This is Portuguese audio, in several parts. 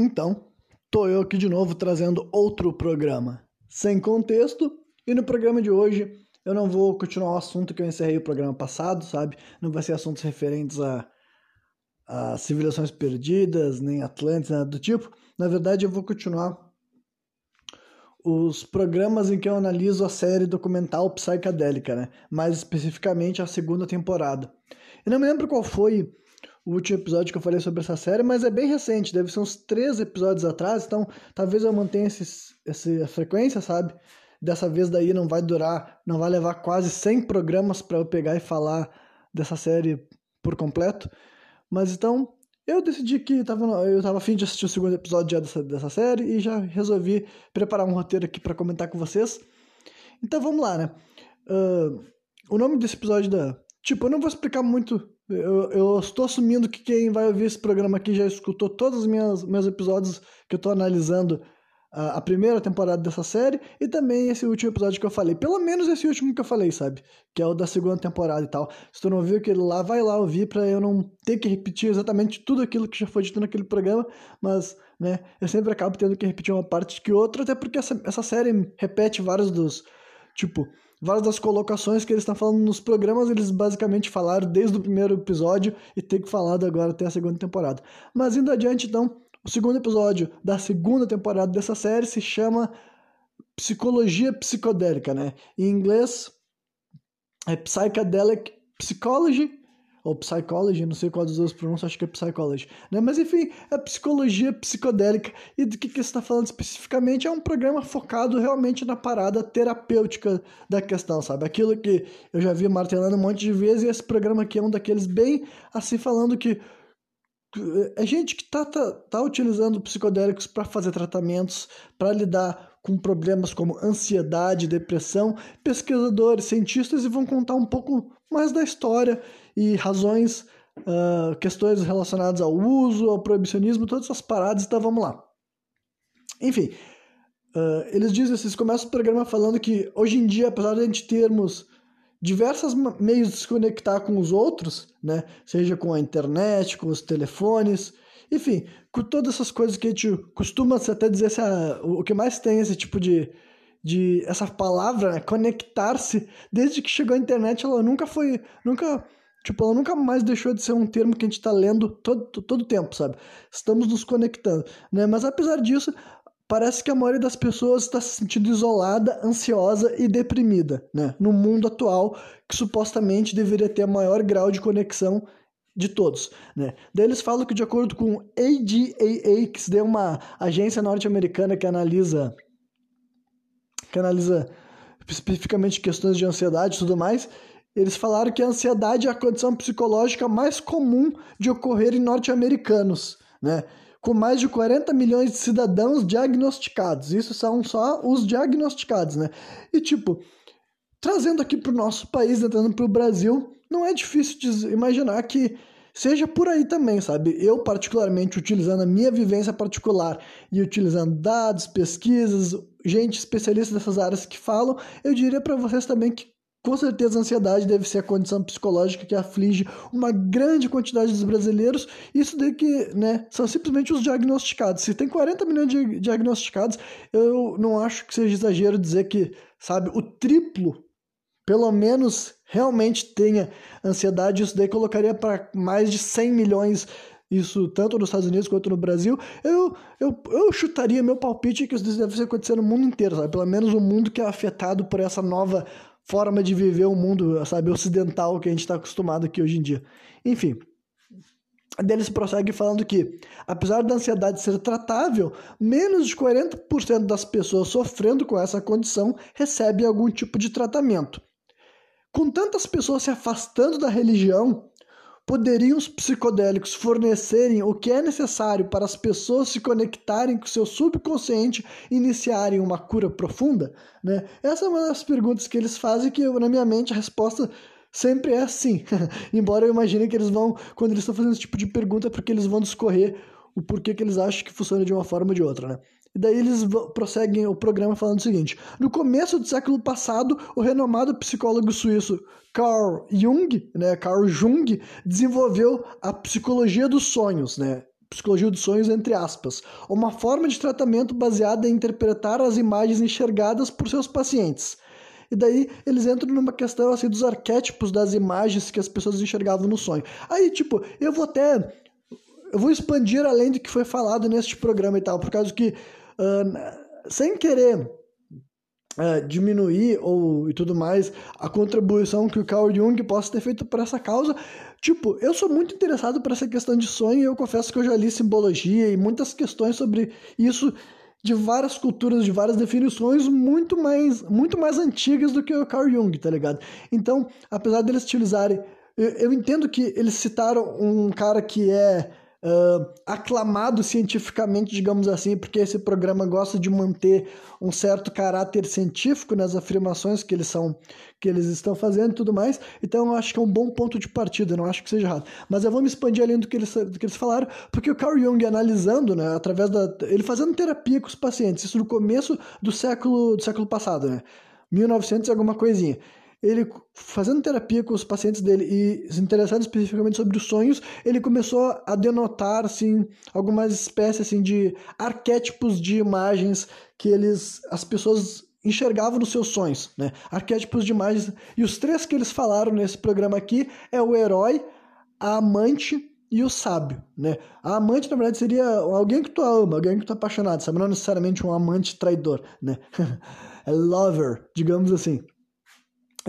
Então, tô eu aqui de novo trazendo outro programa, sem contexto, e no programa de hoje eu não vou continuar o assunto que eu encerrei o programa passado, sabe? Não vai ser assuntos referentes a, a civilizações perdidas, nem Atlantis, nada do tipo. Na verdade, eu vou continuar os programas em que eu analiso a série documental psicadélica, né? Mais especificamente a segunda temporada. Eu não me lembro qual foi o último episódio que eu falei sobre essa série, mas é bem recente, deve ser uns três episódios atrás, então talvez eu mantenha esses, essa frequência, sabe? Dessa vez daí não vai durar, não vai levar quase 100 programas para eu pegar e falar dessa série por completo. Mas então, eu decidi que tava, eu estava afim de assistir o segundo episódio dessa, dessa série e já resolvi preparar um roteiro aqui para comentar com vocês. Então vamos lá, né? Uh, o nome desse episódio da. Tipo, eu não vou explicar muito eu, eu estou assumindo que quem vai ouvir esse programa aqui já escutou todos os meus, meus episódios que eu estou analisando a, a, primeira temporada dessa série e também esse último episódio que eu falei. Pelo menos esse último que eu falei, sabe? Que é o da segunda temporada e tal. Se tu não viu aquele lá, vai lá ouvir para eu não ter que repetir exatamente tudo aquilo que já foi dito naquele programa, mas, né, eu sempre acabo tendo que repetir uma parte que outra, até porque essa, essa série repete vários dos. Tipo, várias das colocações que eles estão falando nos programas, eles basicamente falaram desde o primeiro episódio e tem que falar agora até a segunda temporada. Mas indo adiante, então, o segundo episódio da segunda temporada dessa série se chama Psicologia Psicodélica, né? Em inglês é Psychedelic Psychology ou psychology, não sei qual dos dois pronunciam, acho que é psychology, né? Mas enfim, é psicologia psicodélica. E do que, que está falando especificamente é um programa focado realmente na parada terapêutica da questão, sabe? Aquilo que eu já vi martelando um monte de vezes, e esse programa aqui é um daqueles bem assim, falando que é gente que tá, tá, tá utilizando psicodélicos para fazer tratamentos, para lidar com problemas como ansiedade, depressão, pesquisadores, cientistas e vão contar um pouco mais da história e razões, uh, questões relacionadas ao uso, ao proibicionismo, todas essas paradas, então vamos lá. Enfim, uh, eles dizem, vocês começam o programa falando que hoje em dia, apesar de a gente termos diversos meios de se conectar com os outros, né? Seja com a internet, com os telefones, enfim, com todas essas coisas que a gente costuma até dizer se a, o que mais tem esse tipo de, de essa palavra, né? conectar-se, desde que chegou a internet, ela nunca foi, nunca Tipo, ela nunca mais deixou de ser um termo que a gente está lendo todo, todo tempo, sabe? Estamos nos conectando, né? Mas apesar disso, parece que a maioria das pessoas está se sentindo isolada, ansiosa e deprimida, né? No mundo atual, que supostamente deveria ter maior grau de conexão de todos, né? Daí eles falam que de acordo com ADAA, que é uma agência norte-americana que analisa que analisa especificamente questões de ansiedade e tudo mais, eles falaram que a ansiedade é a condição psicológica mais comum de ocorrer em norte-americanos, né? Com mais de 40 milhões de cidadãos diagnosticados. Isso são só os diagnosticados, né? E tipo, trazendo aqui para o nosso país, entrando para o Brasil, não é difícil de imaginar que seja por aí também, sabe? Eu, particularmente, utilizando a minha vivência particular e utilizando dados, pesquisas, gente especialista dessas áreas que falam, eu diria para vocês também que com certeza, a ansiedade deve ser a condição psicológica que aflige uma grande quantidade dos brasileiros. Isso daí que, né, são simplesmente os diagnosticados. Se tem 40 milhões de diagnosticados, eu não acho que seja exagero dizer que, sabe, o triplo, pelo menos, realmente tenha ansiedade. Isso daí colocaria para mais de 100 milhões isso tanto nos Estados Unidos quanto no Brasil, eu, eu, eu chutaria meu palpite que isso deve acontecer no mundo inteiro, sabe? Pelo menos o mundo que é afetado por essa nova forma de viver o mundo, sabe, ocidental que a gente está acostumado aqui hoje em dia. Enfim, deles prossegue falando que, apesar da ansiedade ser tratável, menos de 40% das pessoas sofrendo com essa condição recebem algum tipo de tratamento. Com tantas pessoas se afastando da religião, poderiam os psicodélicos fornecerem o que é necessário para as pessoas se conectarem com seu subconsciente e iniciarem uma cura profunda? Né? Essa é uma das perguntas que eles fazem que na minha mente a resposta sempre é sim. Embora eu imagine que eles vão, quando eles estão fazendo esse tipo de pergunta, é porque eles vão discorrer o porquê que eles acham que funciona de uma forma ou de outra, né? E daí eles prosseguem o programa falando o seguinte: no começo do século passado, o renomado psicólogo suíço Carl Jung, né, Carl Jung, desenvolveu a psicologia dos sonhos, né? psicologia dos sonhos, entre aspas, uma forma de tratamento baseada em interpretar as imagens enxergadas por seus pacientes. E daí eles entram numa questão assim dos arquétipos das imagens que as pessoas enxergavam no sonho. Aí, tipo, eu vou até. Eu vou expandir além do que foi falado neste programa e tal, por causa que, sem querer Uh, diminuir ou e tudo mais a contribuição que o Carl Jung possa ter feito para essa causa. Tipo, eu sou muito interessado por essa questão de sonho e eu confesso que eu já li simbologia e muitas questões sobre isso de várias culturas, de várias definições muito mais, muito mais antigas do que o Carl Jung, tá ligado? Então, apesar deles utilizarem. Eu, eu entendo que eles citaram um cara que é uh, aclamado cientificamente, digamos assim, porque esse programa gosta de manter um certo caráter científico nas afirmações que eles são que eles estão fazendo e tudo mais. Então eu acho que é um bom ponto de partida, não acho que seja errado. Mas eu vou me expandir além do que eles, do que eles falaram, porque o Carl Jung analisando, né, através da ele fazendo terapia com os pacientes, isso no começo do século do século passado, né? 1900 e alguma coisinha ele fazendo terapia com os pacientes dele e se interessando especificamente sobre os sonhos, ele começou a denotar assim algumas espécies assim de arquétipos de imagens que eles as pessoas enxergavam nos seus sonhos, né? Arquétipos de imagens e os três que eles falaram nesse programa aqui é o herói, a amante e o sábio, né? A amante, na verdade, seria alguém que tu ama, alguém que tu é apaixonado, sabe? Não necessariamente um amante traidor, né? é lover, digamos assim.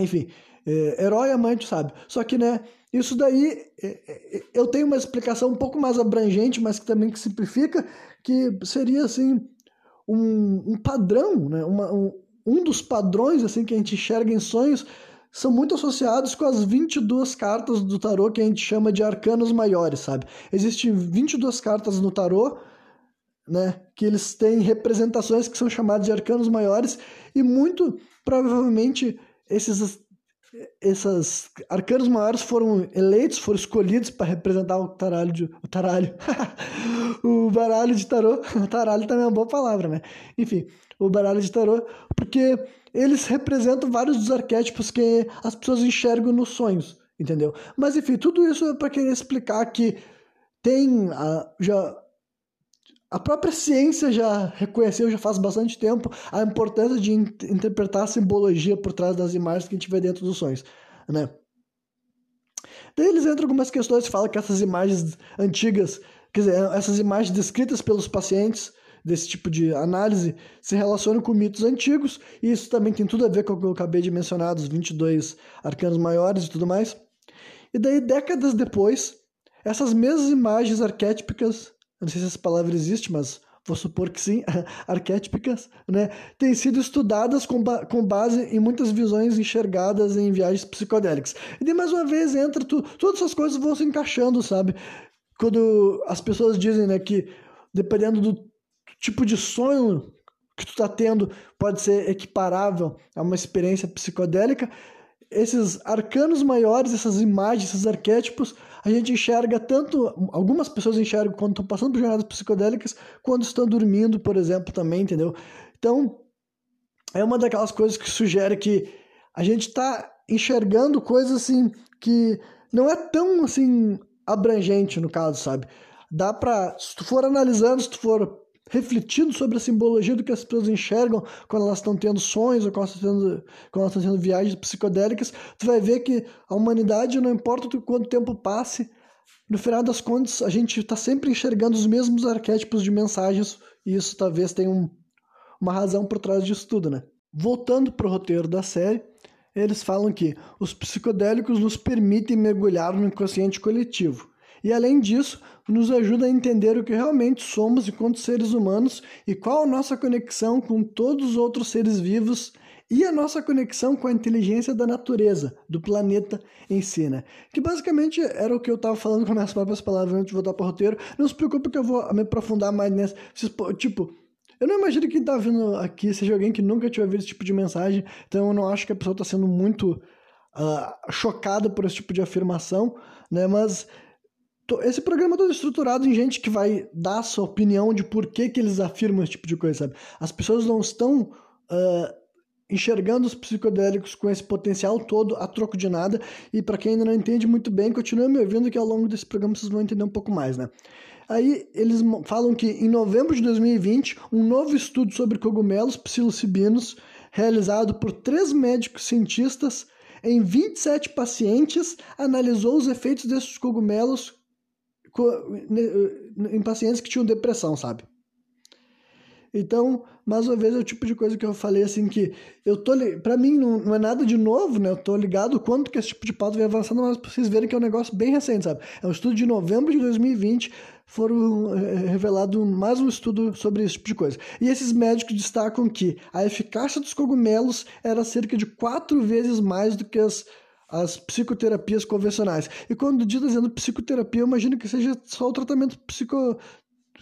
Enfim, é, herói, amante, sabe? Só que, né, isso daí é, é, eu tenho uma explicação um pouco mais abrangente, mas que também que simplifica, que seria assim um, um padrão, né? Uma, um, um dos padrões assim que a gente enxerga em sonhos são muito associados com as 22 cartas do tarô que a gente chama de arcanos maiores, sabe? Existem 22 cartas no tarô, né, que eles têm representações que são chamadas de arcanos maiores e muito provavelmente esses esses arcanos maiores foram eleitos, foram escolhidos para representar o taralho de, o taralho o baralho de tarô. Taralho também é uma boa palavra, né? Enfim, o baralho de tarô, porque eles representam vários dos arquétipos que as pessoas enxergam nos sonhos, entendeu? Mas enfim, tudo isso é para querer explicar que tem a, já a própria ciência já reconheceu já faz bastante tempo a importância de in interpretar a simbologia por trás das imagens que a gente vê dentro dos sonhos, né? Daí eles entram algumas questões que falam que essas imagens antigas, quer dizer, essas imagens descritas pelos pacientes desse tipo de análise se relacionam com mitos antigos, e isso também tem tudo a ver com o que eu acabei de mencionar, dos 22 arcanos maiores e tudo mais. E daí, décadas depois, essas mesmas imagens arquétipicas não sei se essa palavra existe, mas vou supor que sim, arquétipicas, né, têm sido estudadas com, ba com base em muitas visões enxergadas em viagens psicodélicas. E de mais uma vez entra tu, todas essas coisas vão se encaixando, sabe? Quando as pessoas dizem, né, que dependendo do tipo de sonho que tu tá tendo, pode ser equiparável a uma experiência psicodélica, esses arcanos maiores, essas imagens, esses arquétipos, a gente enxerga tanto, algumas pessoas enxergam quando estão passando por jornadas psicodélicas, quando estão dormindo, por exemplo, também, entendeu? Então, é uma daquelas coisas que sugere que a gente está enxergando coisas assim que não é tão assim abrangente no caso, sabe? Dá pra, se tu for analisando, se tu for refletindo sobre a simbologia do que as pessoas enxergam quando elas estão tendo sonhos ou quando elas estão tendo, quando elas estão tendo viagens psicodélicas, tu vai ver que a humanidade, não importa quanto tempo passe, no final das contas, a gente está sempre enxergando os mesmos arquétipos de mensagens e isso talvez tenha um, uma razão por trás disso tudo, né? Voltando para o roteiro da série, eles falam que os psicodélicos nos permitem mergulhar no inconsciente coletivo e, além disso, nos ajuda a entender o que realmente somos enquanto seres humanos e qual a nossa conexão com todos os outros seres vivos e a nossa conexão com a inteligência da natureza, do planeta em si, né? Que basicamente era o que eu estava falando com as minhas próprias palavras antes de voltar para o roteiro. Não se preocupe que eu vou me aprofundar mais nessa. Tipo, eu não imagino que quem está vindo aqui seja alguém que nunca tinha ouvido esse tipo de mensagem, então eu não acho que a pessoa está sendo muito uh, chocada por esse tipo de afirmação, né? Mas esse programa é todo estruturado em gente que vai dar a sua opinião de por que, que eles afirmam esse tipo de coisa, sabe? As pessoas não estão uh, enxergando os psicodélicos com esse potencial todo a troco de nada. E para quem ainda não entende muito bem, continue me ouvindo que ao longo desse programa vocês vão entender um pouco mais, né? Aí eles falam que em novembro de 2020, um novo estudo sobre cogumelos psilocibinos, realizado por três médicos cientistas em 27 pacientes, analisou os efeitos desses cogumelos em pacientes que tinham depressão, sabe? Então, mais uma vez, é o tipo de coisa que eu falei assim que eu tô para mim não, não, é nada de novo, né? Eu tô ligado quanto que esse tipo de pauta vem avançando, mas pra vocês verem que é um negócio bem recente, sabe? É um estudo de novembro de 2020, foram é, revelado mais um estudo sobre esse tipo de coisa. E esses médicos destacam que a eficácia dos cogumelos era cerca de quatro vezes mais do que as as psicoterapias convencionais. E quando diz dizendo psicoterapia, eu imagino que seja só o tratamento psico,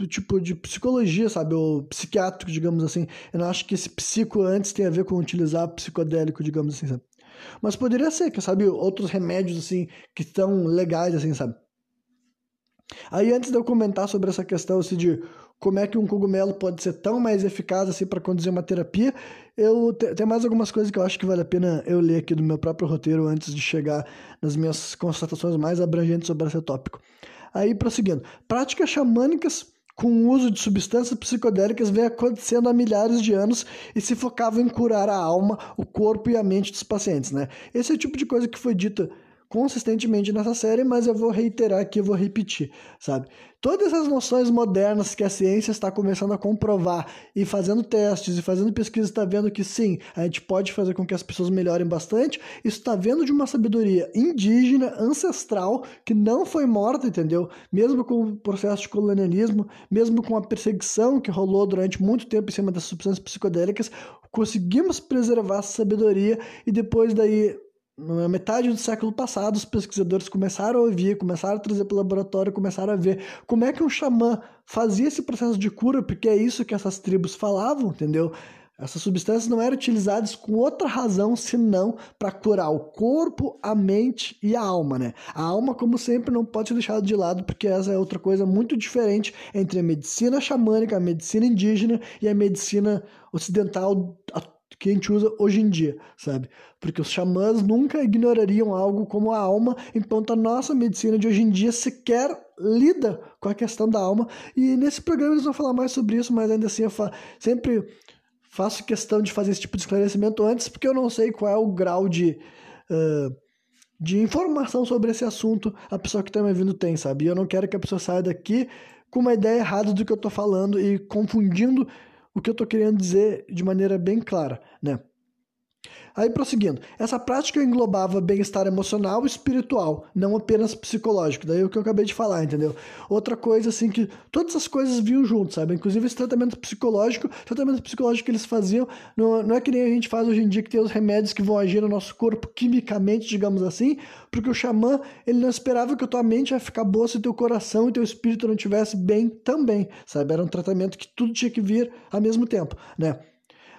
tipo de psicologia, sabe? Ou psiquiátrico, digamos assim. Eu não acho que esse psico antes tem a ver com utilizar psicodélico, digamos assim, sabe? Mas poderia ser, que sabe, outros remédios assim que estão legais assim, sabe? Aí antes de eu comentar sobre essa questão assim, de como é que um cogumelo pode ser tão mais eficaz assim para conduzir uma terapia, eu tem mais algumas coisas que eu acho que vale a pena eu ler aqui do meu próprio roteiro antes de chegar nas minhas constatações mais abrangentes sobre esse tópico. Aí prosseguindo, práticas xamânicas com o uso de substâncias psicodélicas vem acontecendo há milhares de anos e se focava em curar a alma, o corpo e a mente dos pacientes, né? Esse é o tipo de coisa que foi dita consistentemente nessa série, mas eu vou reiterar aqui, eu vou repetir, sabe? Todas as noções modernas que a ciência está começando a comprovar e fazendo testes e fazendo pesquisas, está vendo que sim, a gente pode fazer com que as pessoas melhorem bastante. Isso está vendo de uma sabedoria indígena, ancestral, que não foi morta, entendeu? Mesmo com o processo de colonialismo, mesmo com a perseguição que rolou durante muito tempo em cima das substâncias psicodélicas, conseguimos preservar essa sabedoria e depois daí na metade do século passado, os pesquisadores começaram a ouvir, começaram a trazer para o laboratório, começaram a ver como é que um xamã fazia esse processo de cura, porque é isso que essas tribos falavam, entendeu? Essas substâncias não eram utilizadas com outra razão senão para curar o corpo, a mente e a alma, né? A alma, como sempre, não pode ser deixada de lado, porque essa é outra coisa muito diferente entre a medicina xamânica, a medicina indígena e a medicina ocidental que a gente usa hoje em dia, sabe? Porque os xamãs nunca ignorariam algo como a alma, enquanto a nossa medicina de hoje em dia sequer lida com a questão da alma. E nesse programa eles vão falar mais sobre isso, mas ainda assim eu fa sempre faço questão de fazer esse tipo de esclarecimento antes, porque eu não sei qual é o grau de. Uh, de informação sobre esse assunto a pessoa que está me ouvindo tem, sabe? E eu não quero que a pessoa saia daqui com uma ideia errada do que eu estou falando e confundindo o que eu estou querendo dizer de maneira bem clara, né? Aí prosseguindo, essa prática englobava bem-estar emocional e espiritual, não apenas psicológico. Daí é o que eu acabei de falar, entendeu? Outra coisa assim que todas as coisas vinham junto, sabe? Inclusive esse tratamento psicológico, tratamento psicológico que eles faziam, não, não é que nem a gente faz hoje em dia que tem os remédios que vão agir no nosso corpo quimicamente, digamos assim, porque o xamã, ele não esperava que a tua mente ia ficar boa se teu coração e teu espírito não estivesse bem também, sabe? Era um tratamento que tudo tinha que vir ao mesmo tempo, né?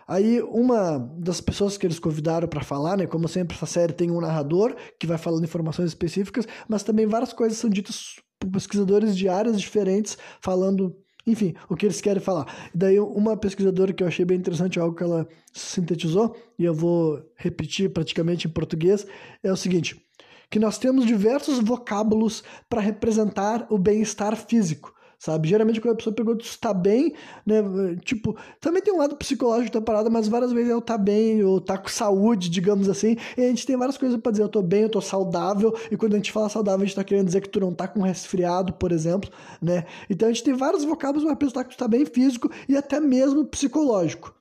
Aí uma das pessoas que eles convidaram para falar, né, como sempre essa série tem um narrador que vai falando informações específicas, mas também várias coisas são ditas por pesquisadores de áreas diferentes falando enfim, o que eles querem falar. Daí, uma pesquisadora que eu achei bem interessante, algo que ela sintetizou, e eu vou repetir praticamente em português, é o seguinte: que nós temos diversos vocábulos para representar o bem-estar físico sabe? Geralmente quando a pessoa pergunta se tá bem, né? Tipo, também tem um lado psicológico da parada, mas várias vezes eu tá bem, ou tá com saúde, digamos assim, e a gente tem várias coisas para dizer, eu tô bem, eu tô saudável, e quando a gente fala saudável, a gente tá querendo dizer que tu não tá com resfriado, por exemplo, né? Então a gente tem vários vocábulos para pensar que tu tá bem físico e até mesmo psicológico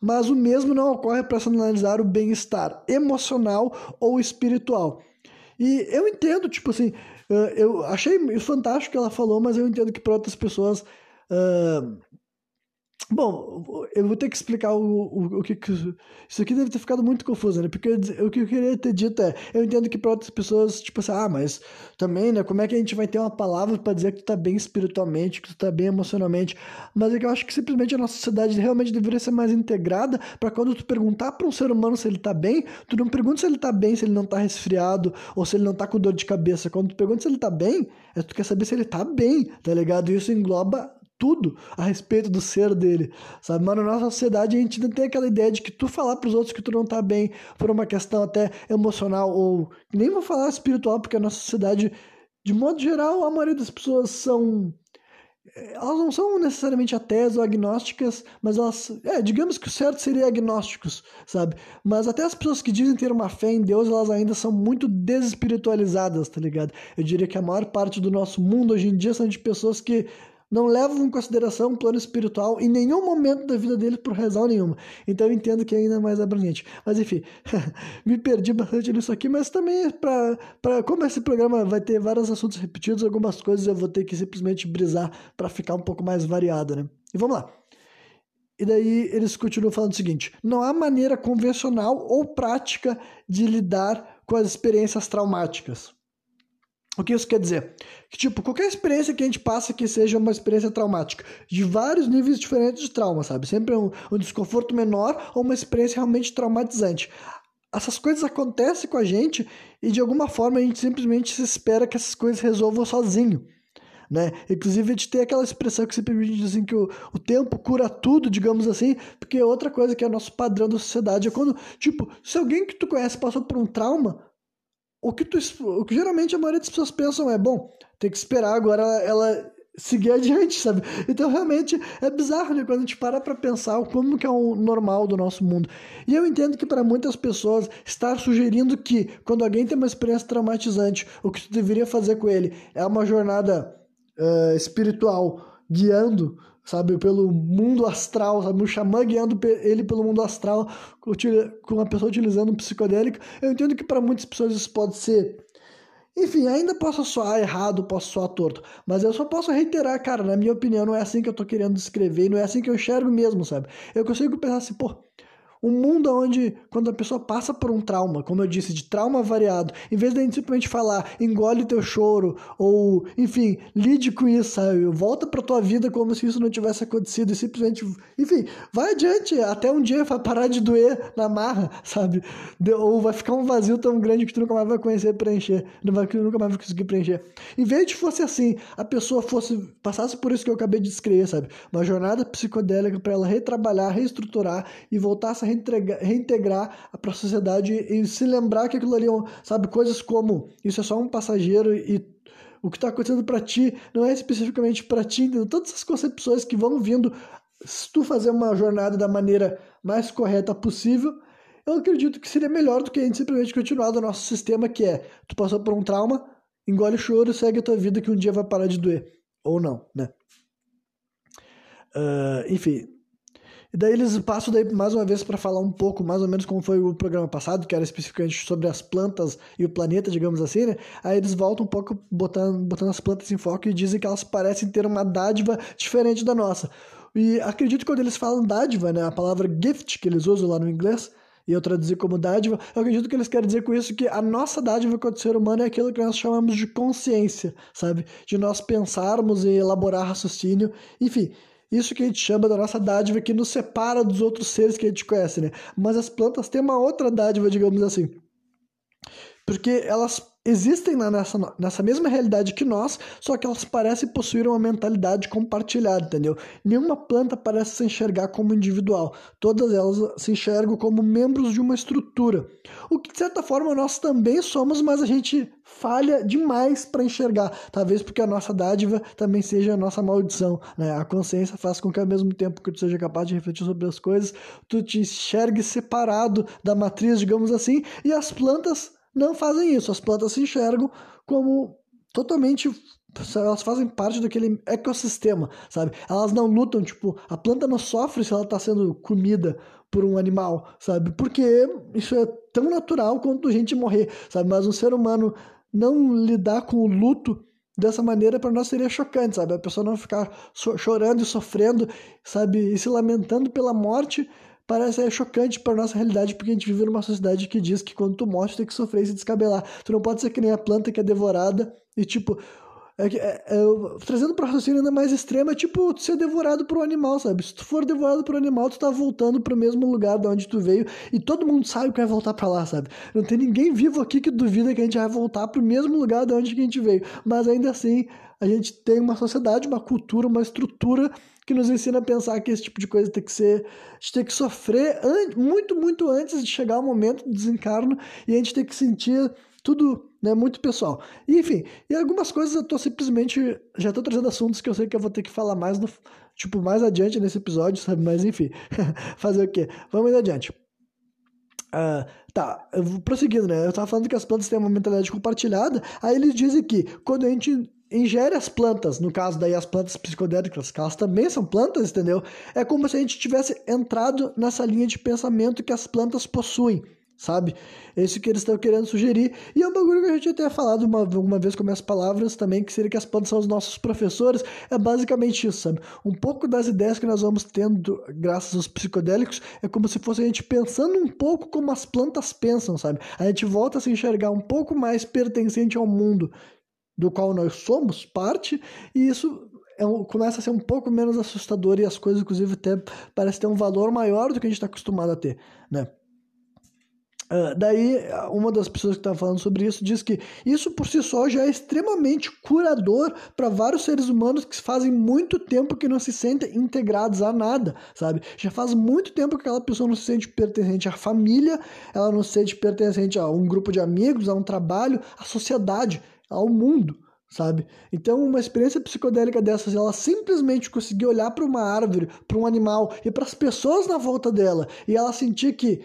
mas o mesmo não ocorre para analisar o bem-estar emocional ou espiritual. E eu entendo, tipo assim, eu achei fantástico o que ela falou, mas eu entendo que para outras pessoas. Uh, Bom, eu vou ter que explicar o, o, o que, que, Isso aqui deve ter ficado muito confuso, né? Porque o que eu queria ter dito é: eu entendo que para outras pessoas, tipo assim, ah, mas também, né? Como é que a gente vai ter uma palavra para dizer que tu tá bem espiritualmente, que tu tá bem emocionalmente? Mas é que eu acho que simplesmente a nossa sociedade realmente deveria ser mais integrada para quando tu perguntar para um ser humano se ele tá bem, tu não pergunta se ele tá bem, se ele não tá resfriado ou se ele não tá com dor de cabeça. Quando tu pergunta se ele tá bem, é tu quer saber se ele tá bem, tá ligado? E isso engloba tudo a respeito do ser dele, sabe? Mas na nossa sociedade a gente não tem aquela ideia de que tu falar para os outros que tu não tá bem por uma questão até emocional ou nem vou falar espiritual, porque a nossa sociedade, de modo geral, a maioria das pessoas são elas não são necessariamente ateias ou agnósticas, mas elas, é, digamos que o certo seria agnósticos, sabe? Mas até as pessoas que dizem ter uma fé em Deus, elas ainda são muito desespiritualizadas, tá ligado? Eu diria que a maior parte do nosso mundo hoje em dia são de pessoas que não levam em consideração um plano espiritual em nenhum momento da vida deles por razão nenhuma. Então eu entendo que é ainda mais abrangente. Mas enfim, me perdi bastante nisso aqui, mas também para como esse programa vai ter vários assuntos repetidos, algumas coisas eu vou ter que simplesmente brisar para ficar um pouco mais variado, né? E vamos lá. E daí eles continuam falando o seguinte: não há maneira convencional ou prática de lidar com as experiências traumáticas. O que isso quer dizer? Que, tipo, qualquer experiência que a gente passa que seja uma experiência traumática, de vários níveis diferentes de trauma, sabe? Sempre um, um desconforto menor ou uma experiência realmente traumatizante. Essas coisas acontecem com a gente e, de alguma forma, a gente simplesmente se espera que essas coisas resolvam sozinho. Né? Inclusive, a gente tem aquela expressão que sempre diz assim, que o, o tempo cura tudo, digamos assim, porque outra coisa que é nosso padrão da sociedade é quando, tipo, se alguém que tu conhece passou por um trauma, o que, tu, o que geralmente a maioria das pessoas pensam é, bom, tem que esperar agora ela seguir adiante, sabe? Então realmente é bizarro, né? Quando a gente para pra pensar como que é o normal do nosso mundo. E eu entendo que para muitas pessoas estar sugerindo que quando alguém tem uma experiência traumatizante, o que tu deveria fazer com ele é uma jornada uh, espiritual guiando sabe, pelo mundo astral, sabe, um xamã guiando ele pelo mundo astral, com uma pessoa utilizando um psicodélico. Eu entendo que para muitas pessoas isso pode ser. Enfim, ainda posso soar errado, posso soar torto, mas eu só posso reiterar, cara, na minha opinião, não é assim que eu tô querendo descrever, não é assim que eu enxergo mesmo, sabe? Eu consigo pensar assim, pô, um mundo onde, quando a pessoa passa por um trauma, como eu disse, de trauma variado, em vez de a gente simplesmente falar, engole teu choro, ou, enfim, lide com isso, sabe? Volta pra tua vida como se isso não tivesse acontecido e simplesmente, enfim, vai adiante, até um dia vai parar de doer na marra, sabe? Ou vai ficar um vazio tão grande que tu nunca mais vai conhecer preencher, não vai, nunca mais vai conseguir preencher. Em vez de fosse assim, a pessoa fosse, passasse por isso que eu acabei de descrever, sabe? Uma jornada psicodélica para ela retrabalhar, reestruturar e voltar a reintegrar, reintegrar para a sociedade e se lembrar que aquilo ali, é sabe, coisas como isso é só um passageiro e o que está acontecendo para ti não é especificamente para ti, entendeu? todas essas concepções que vão vindo, se tu fazer uma jornada da maneira mais correta possível, eu acredito que seria melhor do que a gente simplesmente continuar do nosso sistema, que é, tu passou por um trauma, engole o choro, segue a tua vida que um dia vai parar de doer. Ou não, né? Uh, enfim, e daí eles passam daí mais uma vez para falar um pouco, mais ou menos como foi o programa passado, que era especificamente sobre as plantas e o planeta, digamos assim, né? Aí eles voltam um pouco botando, botando as plantas em foco e dizem que elas parecem ter uma dádiva diferente da nossa. E acredito que quando eles falam dádiva, né, a palavra gift que eles usam lá no inglês, e eu traduzir como dádiva, eu acredito que eles querem dizer com isso que a nossa dádiva quanto ser humano é aquilo que nós chamamos de consciência, sabe? De nós pensarmos e elaborar raciocínio, enfim. Isso que a gente chama da nossa dádiva que nos separa dos outros seres que a gente conhece, né? Mas as plantas têm uma outra dádiva, digamos assim. Porque elas existem nessa, nessa mesma realidade que nós, só que elas parecem possuir uma mentalidade compartilhada, entendeu? Nenhuma planta parece se enxergar como individual, todas elas se enxergam como membros de uma estrutura. O que de certa forma nós também somos, mas a gente falha demais para enxergar, talvez porque a nossa dádiva também seja a nossa maldição, né? A consciência faz com que ao mesmo tempo que tu seja capaz de refletir sobre as coisas, tu te enxergue separado da matriz, digamos assim, e as plantas não fazem isso. As plantas se enxergam como totalmente elas fazem parte daquele ecossistema, sabe? Elas não lutam, tipo, a planta não sofre se ela está sendo comida por um animal, sabe? Porque isso é tão natural quanto a gente morrer, sabe? Mas um ser humano não lidar com o luto dessa maneira para nós seria chocante, sabe? A pessoa não ficar chorando e sofrendo, sabe? E se lamentando pela morte parece é chocante para nossa realidade, porque a gente vive numa sociedade que diz que quando tu morre, tu tem que sofrer e se descabelar. Tu não pode ser que nem a planta que é devorada e, tipo, é, é, é, trazendo para raciocínio ainda mais extremo, é tipo ser devorado por um animal, sabe? Se tu for devorado por um animal, tu tá voltando pro mesmo lugar de onde tu veio e todo mundo sabe que vai voltar para lá, sabe? Não tem ninguém vivo aqui que duvida que a gente vai voltar pro mesmo lugar de onde a gente veio. Mas ainda assim, a gente tem uma sociedade, uma cultura, uma estrutura que nos ensina a pensar que esse tipo de coisa tem que ser. A gente tem que sofrer muito, muito antes de chegar o momento do desencarno e a gente tem que sentir tudo né, muito pessoal. Enfim, e algumas coisas eu tô simplesmente. Já tô trazendo assuntos que eu sei que eu vou ter que falar mais no. Tipo, mais adiante nesse episódio, sabe? Mas enfim, fazer o quê? Vamos adiante. Uh, tá, prosseguindo, né? Eu tava falando que as plantas têm uma mentalidade compartilhada. Aí eles dizem que quando a gente ingere as plantas, no caso daí as plantas psicodélicas, que elas também são plantas, entendeu? É como se a gente tivesse entrado nessa linha de pensamento que as plantas possuem, sabe? Esse que eles estão querendo sugerir. E é um bagulho que a gente até falado uma, uma vez com minhas palavras também, que seria que as plantas são os nossos professores. É basicamente isso, sabe? Um pouco das ideias que nós vamos tendo graças aos psicodélicos é como se fosse a gente pensando um pouco como as plantas pensam, sabe? A gente volta a se enxergar um pouco mais pertencente ao mundo do qual nós somos parte, e isso é um, começa a ser um pouco menos assustador e as coisas, inclusive, até parece ter um valor maior do que a gente está acostumado a ter, né? Uh, daí, uma das pessoas que estava falando sobre isso diz que isso por si só já é extremamente curador para vários seres humanos que fazem muito tempo que não se sentem integrados a nada, sabe? Já faz muito tempo que aquela pessoa não se sente pertencente à família, ela não se sente pertencente a um grupo de amigos, a um trabalho, à sociedade ao mundo, sabe? Então, uma experiência psicodélica dessas, ela simplesmente conseguir olhar para uma árvore, para um animal e para as pessoas na volta dela e ela sentir que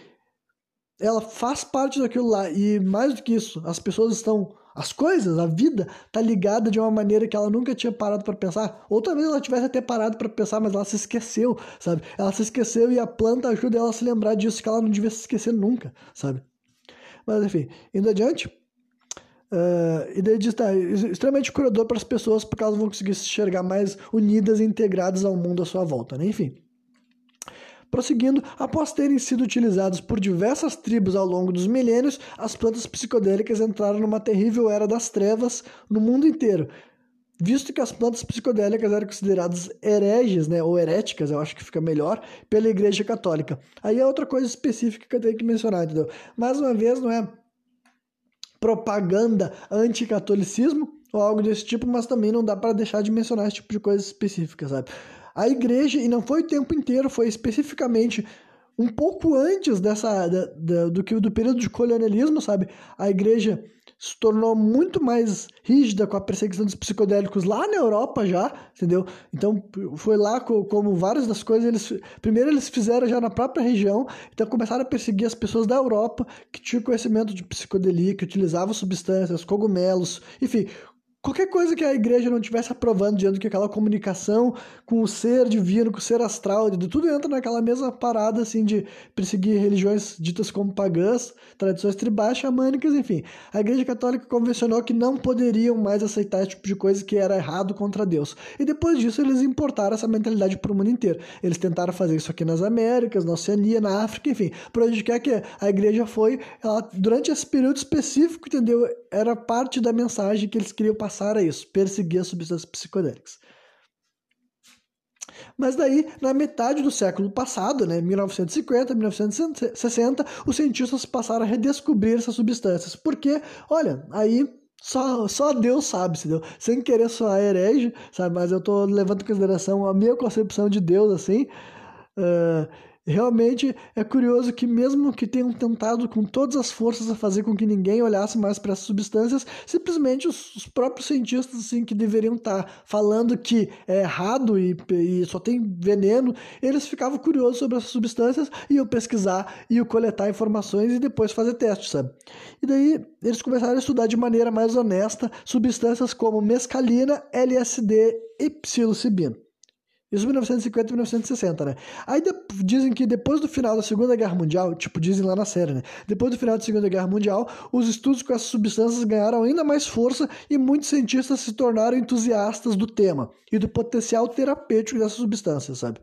ela faz parte daquilo lá e mais do que isso, as pessoas estão as coisas, a vida tá ligada de uma maneira que ela nunca tinha parado para pensar. Ou talvez ela tivesse até parado para pensar, mas ela se esqueceu, sabe? Ela se esqueceu e a planta ajuda ela a se lembrar disso que ela não devia se esquecer nunca, sabe? Mas enfim, indo adiante, Uh, e daí diz, tá, extremamente curador para as pessoas, porque elas vão conseguir se enxergar mais unidas e integradas ao mundo à sua volta, né? Enfim. Prosseguindo, após terem sido utilizados por diversas tribos ao longo dos milênios, as plantas psicodélicas entraram numa terrível era das trevas no mundo inteiro. Visto que as plantas psicodélicas eram consideradas hereges, né, ou heréticas, eu acho que fica melhor, pela Igreja Católica. Aí é outra coisa específica que eu tenho que mencionar, entendeu? Mais uma vez, não é propaganda anticatolicismo ou algo desse tipo, mas também não dá para deixar de mencionar esse tipo de coisa específica, sabe? A igreja, e não foi o tempo inteiro, foi especificamente um pouco antes dessa da, da, do que do período de colonialismo, sabe? A igreja se tornou muito mais rígida com a perseguição dos psicodélicos lá na Europa já, entendeu? Então foi lá como várias das coisas eles primeiro eles fizeram já na própria região, então começaram a perseguir as pessoas da Europa que tinham conhecimento de psicodelia, que utilizavam substâncias, cogumelos, enfim, qualquer coisa que a igreja não estivesse aprovando diante que aquela comunicação com o ser divino, com o ser astral, tudo entra naquela mesma parada assim de perseguir religiões ditas como pagãs, tradições tribais, xamânicas, enfim. A igreja católica convencionou que não poderiam mais aceitar esse tipo de coisa que era errado contra Deus. E depois disso eles importaram essa mentalidade para o mundo inteiro. Eles tentaram fazer isso aqui nas Américas, na Oceania, na África, enfim. Por onde quer que a igreja foi, ela, durante esse período específico, entendeu? Era parte da mensagem que eles queriam passar passar a isso, perseguir as substâncias psicodélicas. Mas daí, na metade do século passado, né, 1950, 1960, os cientistas passaram a redescobrir essas substâncias. Porque, olha, aí só, só Deus sabe, entendeu? Sem querer soar herege, sabe? Mas eu estou levando em consideração a minha concepção de Deus, assim. Uh, Realmente é curioso que, mesmo que tenham tentado com todas as forças a fazer com que ninguém olhasse mais para essas substâncias, simplesmente os, os, próprios cientistas assim, que deveriam estar tá falando que é errado e, e, só tem veneno, eles ficavam curiosos sobre essas substâncias e iam pesquisar, iam coletar informações e depois fazer testes, sabe? E daí eles começaram a estudar de maneira mais honesta substâncias como mescalina, LSD e psilocibina. Isso em 1950 e 1960, né? Aí dizem que depois do final da Segunda Guerra Mundial, tipo, dizem lá na série, né? Depois do final da Segunda Guerra Mundial, os estudos com essas substâncias ganharam ainda mais força e muitos cientistas se tornaram entusiastas do tema e do potencial terapêutico dessas substâncias, sabe?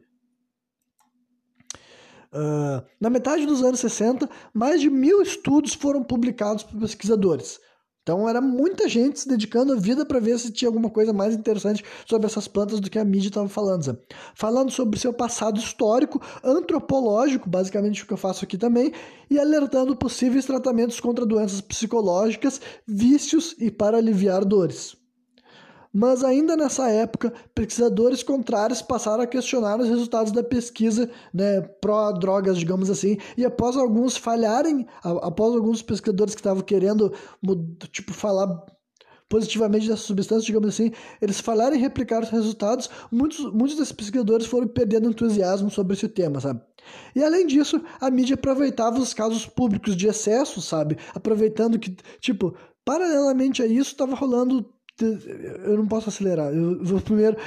Uh, na metade dos anos 60, mais de mil estudos foram publicados por pesquisadores. Então era muita gente se dedicando a vida para ver se tinha alguma coisa mais interessante sobre essas plantas do que a mídia estava falando. Sabe? Falando sobre seu passado histórico, antropológico, basicamente o que eu faço aqui também, e alertando possíveis tratamentos contra doenças psicológicas, vícios e para aliviar dores. Mas ainda nessa época, pesquisadores contrários passaram a questionar os resultados da pesquisa né, pró-drogas, digamos assim, e após alguns falharem, após alguns pesquisadores que estavam querendo tipo, falar positivamente dessa substância, digamos assim, eles falaram em replicar os resultados, muitos, muitos desses pesquisadores foram perdendo entusiasmo sobre esse tema, sabe? E além disso, a mídia aproveitava os casos públicos de excesso, sabe? Aproveitando que, tipo, paralelamente a isso, estava rolando eu não posso acelerar. Eu vou primeiro.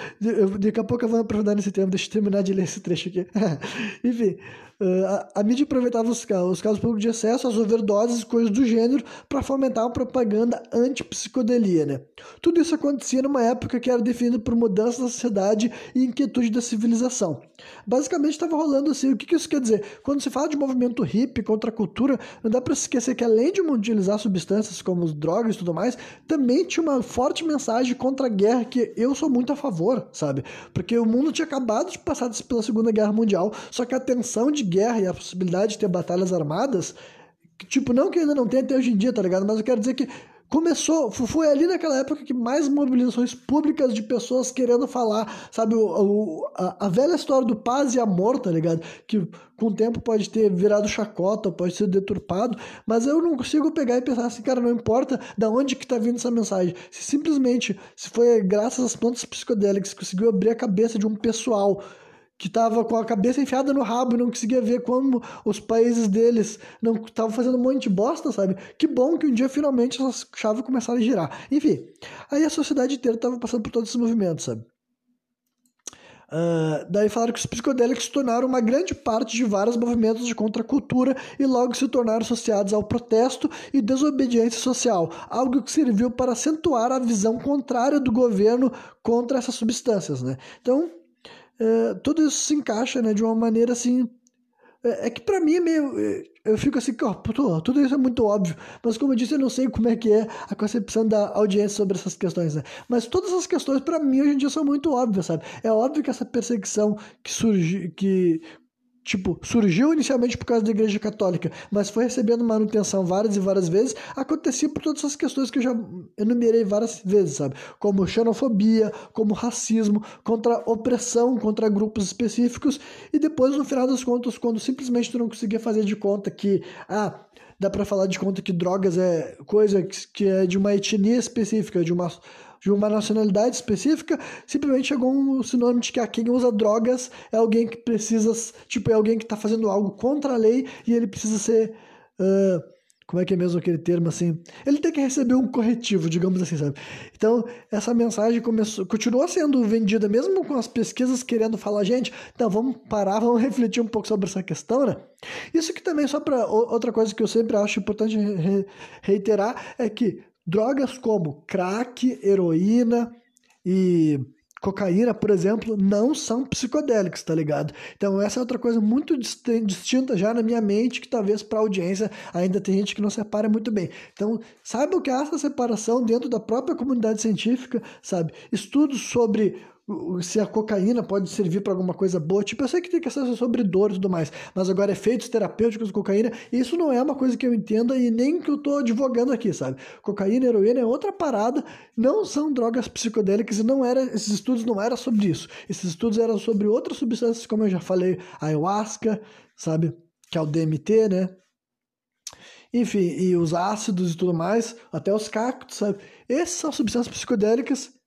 Daqui a pouco eu vou aprofundar nesse tema. Deixa eu terminar de ler esse trecho aqui. Enfim, Uh, a, a, mídia aproveitava os, os casos públicos de excesso, as overdoses, coisas do gênero, para fomentar uma propaganda anti-psicodelia. Né? Tudo isso acontecia numa época que era definida por mudança da sociedade e inquietude da civilização. Basicamente estava rolando assim, o que, isso quer dizer? Quando se fala de movimento hippie contra a cultura, não dá para esquecer que além de utilizar substâncias como drogas e tudo mais, também tinha uma forte mensagem contra a guerra que eu sou muito a favor, sabe? Porque o mundo tinha acabado de passar pela Segunda Guerra Mundial, só que a tensão de guerra e a possibilidade de ter batalhas armadas, tipo, não que ainda não tem até hoje em dia, tá ligado? Mas eu quero dizer que começou, foi ali naquela época que mais mobilizações públicas de pessoas querendo falar, sabe, o, o a, a, velha história do paz e amor, tá ligado? Que com o tempo pode ter virado chacota, pode ser deturpado, mas eu não consigo pegar e pensar assim, cara, não importa da onde que tá vindo essa mensagem. Se simplesmente, se foi graças às plantas psicodélicas que conseguiu abrir a cabeça de um pessoal que estava com a cabeça enfiada no rabo e não conseguia ver como os países deles não estavam fazendo um monte de bosta, sabe? Que bom que um dia finalmente essas chaves começaram a girar. Enfim, aí a sociedade inteira estava passando por todos esses movimentos, sabe? Uh, daí falaram que os psicodélicos se tornaram uma grande parte de vários movimentos de contracultura e logo se tornaram associados ao protesto e desobediência social, algo que serviu para acentuar a visão contrária do governo contra essas substâncias, né? Então, é, tudo isso se encaixa né, de uma maneira assim. É, é que para mim é meio. É, eu fico assim, ó, tudo isso é muito óbvio, mas como eu disse, eu não sei como é que é a concepção da audiência sobre essas questões, né? Mas todas essas questões, para mim, hoje em dia são muito óbvias, sabe? É óbvio que essa perseguição que surge, que tipo, surgiu inicialmente por causa da Igreja Católica, mas foi recebendo manutenção várias e várias vezes, acontecia por todas essas questões que eu já enumerei várias vezes, sabe? Como xenofobia, como racismo, contra opressão, contra grupos específicos, e depois, no final das contas, quando simplesmente tu não conseguia fazer de conta que, ah, dá para falar de conta que drogas é coisa que é de uma etnia específica, de uma de uma nacionalidade específica, simplesmente chegou um sinônimo de que quem usa drogas é alguém que precisa, tipo, é alguém que está fazendo algo contra a lei e ele precisa ser. Uh, como é que é mesmo aquele termo assim? Ele tem que receber um corretivo, digamos assim, sabe? Então, essa mensagem começou, continuou sendo vendida, mesmo com as pesquisas querendo falar, gente, então vamos parar, vamos refletir um pouco sobre essa questão, né? Isso que também, só para outra coisa que eu sempre acho importante reiterar, é que Drogas como crack, heroína e cocaína, por exemplo, não são psicodélicos, tá ligado? Então essa é outra coisa muito distinta já na minha mente que talvez para audiência ainda tem gente que não separa muito bem. Então saiba que há essa separação dentro da própria comunidade científica, sabe? Estudos sobre se a cocaína pode servir para alguma coisa boa. Tipo, eu sei que tem questões sobre dor e tudo mais, mas agora efeitos terapêuticos de cocaína, isso não é uma coisa que eu entenda e nem que eu tô advogando aqui, sabe? Cocaína heroína é outra parada, não são drogas psicodélicas e não era, esses estudos não eram sobre isso. Esses estudos eram sobre outras substâncias, como eu já falei, ayahuasca, sabe? Que é o DMT, né? Enfim, e os ácidos e tudo mais, até os cactos, sabe? Essas são substâncias psicodélicas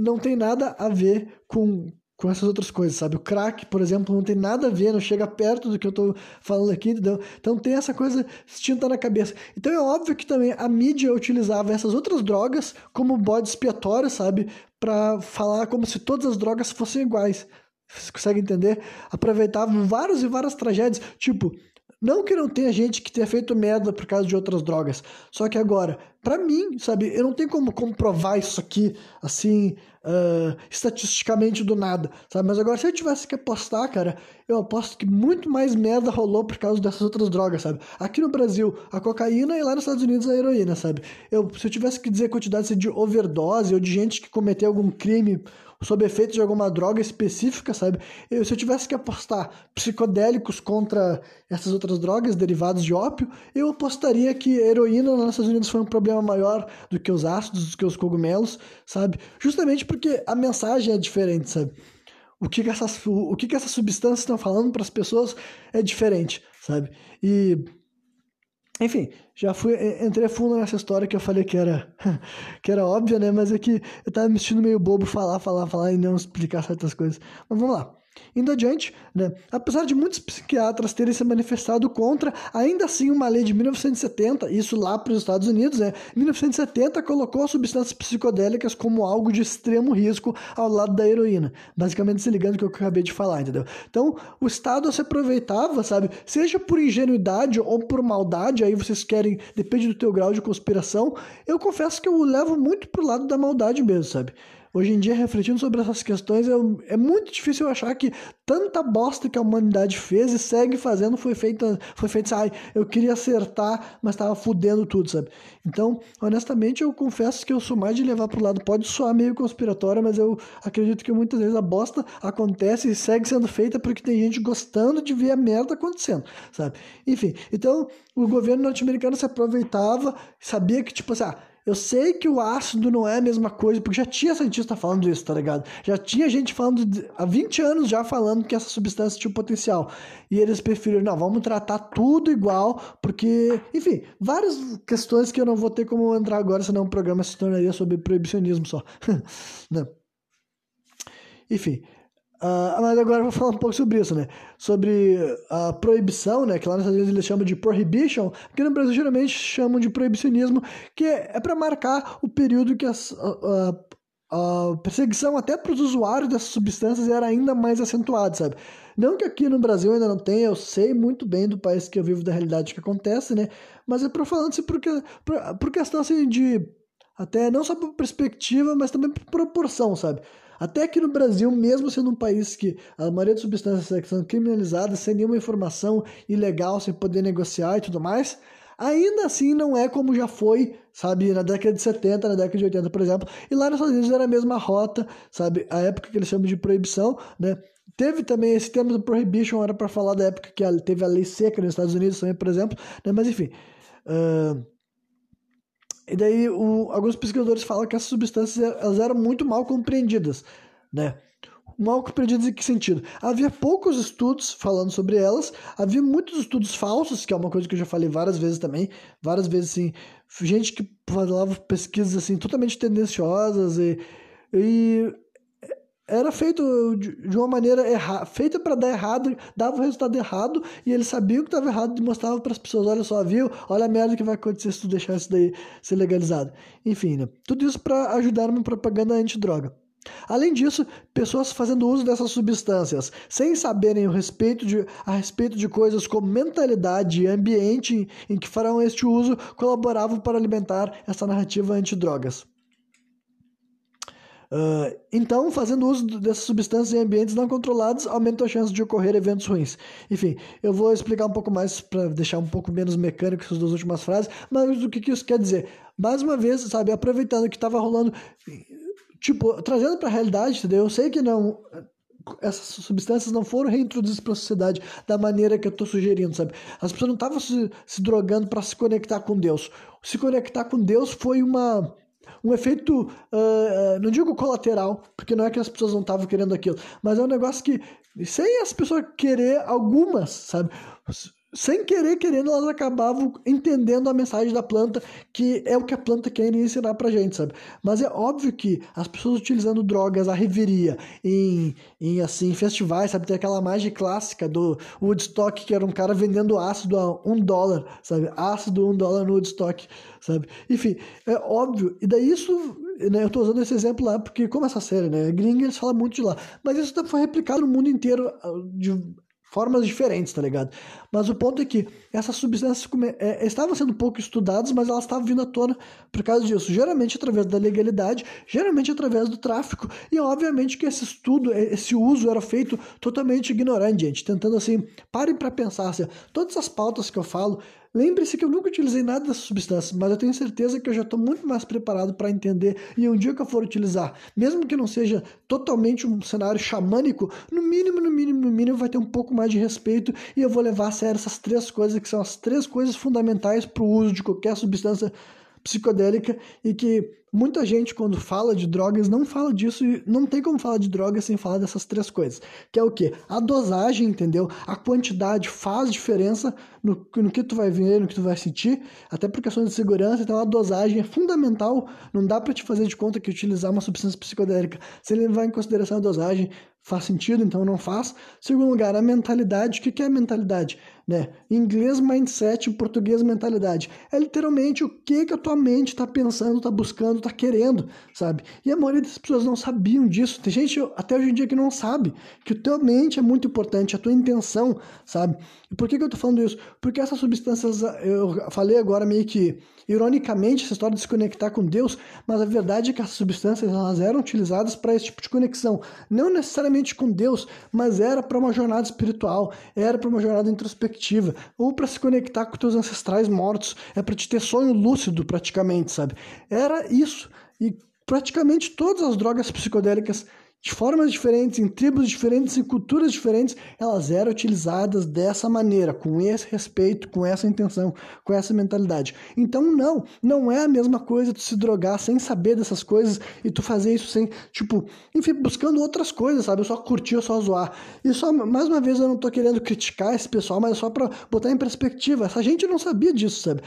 não tem nada a ver com, com essas outras coisas, sabe? O crack, por exemplo, não tem nada a ver, não chega perto do que eu tô falando aqui, entendeu? Então tem essa coisa distinta na cabeça. Então é óbvio que também a mídia utilizava essas outras drogas como bode expiatório, sabe? Para falar como se todas as drogas fossem iguais. Você consegue entender? Aproveitavam várias e várias tragédias, tipo, não que não tenha gente que tenha feito merda por causa de outras drogas. Só que agora, para mim, sabe, eu não tenho como comprovar isso aqui, assim, uh, estatisticamente do nada, sabe? Mas agora, se eu tivesse que apostar, cara, eu aposto que muito mais merda rolou por causa dessas outras drogas, sabe? Aqui no Brasil, a cocaína e lá nos Estados Unidos a heroína, sabe? Eu, se eu tivesse que dizer quantidade assim, de overdose ou de gente que cometeu algum crime sob efeito de alguma droga específica, sabe? Eu, se eu tivesse que apostar psicodélicos contra essas outras drogas derivadas de ópio, eu apostaria que a heroína nos Estados Unidos foi um problema maior do que os ácidos, do que os cogumelos, sabe? Justamente porque a mensagem é diferente, sabe? O que, que essas, o, o que, que essas substâncias estão falando para as pessoas é diferente, sabe? E enfim, já fui, entrei fundo nessa história que eu falei que era, que era óbvia, né? Mas é que eu tava me sentindo meio bobo falar, falar, falar e não explicar certas coisas. Mas vamos lá. Indo adiante, né, apesar de muitos psiquiatras terem se manifestado contra, ainda assim uma lei de 1970, isso lá para os Estados Unidos, né, 1970 colocou substâncias psicodélicas como algo de extremo risco ao lado da heroína, basicamente se ligando com o que eu acabei de falar, entendeu? Então, o Estado se aproveitava, sabe, seja por ingenuidade ou por maldade, aí vocês querem, depende do teu grau de conspiração, eu confesso que eu levo muito pro lado da maldade mesmo, sabe? Hoje em dia, refletindo sobre essas questões, eu, é muito difícil achar que tanta bosta que a humanidade fez e segue fazendo foi feita, foi feita, ai, eu queria acertar, mas estava fudendo tudo, sabe? Então, honestamente, eu confesso que eu sou mais de levar pro lado, pode soar meio conspiratório, mas eu acredito que muitas vezes a bosta acontece e segue sendo feita porque tem gente gostando de ver a merda acontecendo, sabe? Enfim, então, o governo norte-americano se aproveitava, sabia que, tipo assim, ah, eu sei que o ácido não é a mesma coisa, porque já tinha cientista falando isso, tá ligado? Já tinha gente falando, de, há 20 anos já falando que essa substância tinha potencial. E eles preferiram, não, vamos tratar tudo igual, porque, enfim, várias questões que eu não vou ter como entrar agora, senão o programa se tornaria sobre proibicionismo só. não. Enfim, Uh, mas agora eu vou falar um pouco sobre isso, né? Sobre a proibição, né? Que lá nos Estados Unidos eles chamam de prohibition, que no Brasil geralmente chamam de proibicionismo, que é, para marcar o período que a, a, a perseguição até para os usuários dessas substâncias era ainda mais acentuada, sabe? Não que aqui no Brasil ainda não tenha, eu sei muito bem do país que eu vivo, da realidade que acontece, né? Mas é para falando assim, porque, por, por questão assim de. Até não só por perspectiva, mas também por proporção, sabe? Até que no Brasil, mesmo sendo um país que a maioria das substâncias são criminalizadas sem nenhuma informação ilegal, sem poder negociar e tudo mais, ainda assim não é como já foi, sabe, na década de 70, na década de 80, por exemplo. E lá nos Estados Unidos era a mesma rota, sabe, a época que eles chamam de proibição, né? Teve também esse termo do prohibition, era para falar da época que teve a lei seca nos Estados Unidos também, por exemplo, né? Mas enfim. Uh e daí o, alguns pesquisadores falam que essas substâncias elas eram muito mal compreendidas, né? Mal compreendidas em que sentido? Havia poucos estudos falando sobre elas, havia muitos estudos falsos, que é uma coisa que eu já falei várias vezes também, várias vezes assim, gente que falava pesquisas assim totalmente tendenciosas e, e era feito de uma maneira errada, feita para dar errado, dava o resultado errado e eles sabiam que estava errado e mostravam para as pessoas, olha só, viu? Olha a merda que vai acontecer se tu deixar isso daí ser legalizado. Enfim, né? tudo isso para ajudar uma propaganda antidroga. Além disso, pessoas fazendo uso dessas substâncias sem saberem o respeito de, a respeito de coisas como mentalidade e ambiente em que farão este uso colaboravam para alimentar essa narrativa antidrogas. Uh, então, fazendo uso dessas substâncias em ambientes não controlados, aumenta a chance de ocorrer eventos ruins. Enfim, eu vou explicar um pouco mais para deixar um pouco menos mecânico essas duas últimas frases, mas o que, que isso quer dizer? Mais uma vez, sabe, aproveitando que estava rolando, tipo, trazendo para a realidade, entendeu? Eu sei que não essas substâncias não foram reintroduzidas para a sociedade da maneira que eu estou sugerindo, sabe? As pessoas não estavam se, se drogando para se conectar com Deus. Se conectar com Deus foi uma um efeito, uh, não digo colateral, porque não é que as pessoas não estavam querendo aquilo, mas é um negócio que, sem as pessoas querer, algumas, sabe? Sem querer querendo, elas acabavam entendendo a mensagem da planta, que é o que a planta quer ensinar pra gente, sabe? Mas é óbvio que as pessoas utilizando drogas à reveria em, em assim, festivais, sabe? Tem aquela imagem clássica do Woodstock, que era um cara vendendo ácido a um dólar, sabe? Ácido um dólar no Woodstock, sabe? Enfim, é óbvio. E daí isso, né? Eu tô usando esse exemplo lá, porque como essa série, né? Gringa, eles falam muito de lá. Mas isso foi replicado no mundo inteiro de formas diferentes, tá ligado? Mas o ponto é que essas substâncias é, estavam sendo pouco estudadas, mas elas estavam vindo à tona por causa disso. Geralmente através da legalidade, geralmente através do tráfico. E obviamente que esse estudo, esse uso era feito totalmente ignorante, gente. Tentando assim, parem para pensar. Assim, todas as pautas que eu falo, Lembre-se que eu nunca utilizei nada dessas substâncias, mas eu tenho certeza que eu já estou muito mais preparado para entender e um dia que eu for utilizar, mesmo que não seja totalmente um cenário xamânico, no mínimo, no mínimo, no mínimo vai ter um pouco mais de respeito e eu vou levar a sério essas três coisas que são as três coisas fundamentais para o uso de qualquer substância psicodélica e que muita gente quando fala de drogas não fala disso e não tem como falar de drogas sem falar dessas três coisas, que é o que? A dosagem, entendeu? A quantidade faz diferença no, no que tu vai ver, no que tu vai sentir, até por questões de segurança, então a dosagem é fundamental, não dá para te fazer de conta que utilizar uma substância psicodélica sem levar em consideração a dosagem faz sentido, então não faz. Segundo lugar, a mentalidade, o que é a mentalidade? Né? Inglês, mindset, português, mentalidade. É literalmente o que, que a tua mente está pensando, está buscando, está querendo, sabe? E a maioria das pessoas não sabiam disso. Tem gente até hoje em dia que não sabe que a tua mente é muito importante, a tua intenção, sabe? E por que, que eu estou falando isso? Porque essas substâncias, eu falei agora meio que ironicamente essa história de se conectar com Deus, mas a verdade é que essas substâncias elas eram utilizadas para esse tipo de conexão, não necessariamente com Deus, mas era para uma jornada espiritual, era para uma jornada introspectiva, ou para se conectar com teus ancestrais mortos, é para te ter sonho lúcido praticamente, sabe? Era isso. E praticamente todas as drogas psicodélicas de formas diferentes, em tribos diferentes, em culturas diferentes, elas eram utilizadas dessa maneira, com esse respeito, com essa intenção, com essa mentalidade. Então, não, não é a mesma coisa tu se drogar sem saber dessas coisas e tu fazer isso sem, tipo, enfim, buscando outras coisas, sabe? Eu só curtir, eu só zoar. E só, mais uma vez, eu não tô querendo criticar esse pessoal, mas é só pra botar em perspectiva. Essa gente não sabia disso, sabe?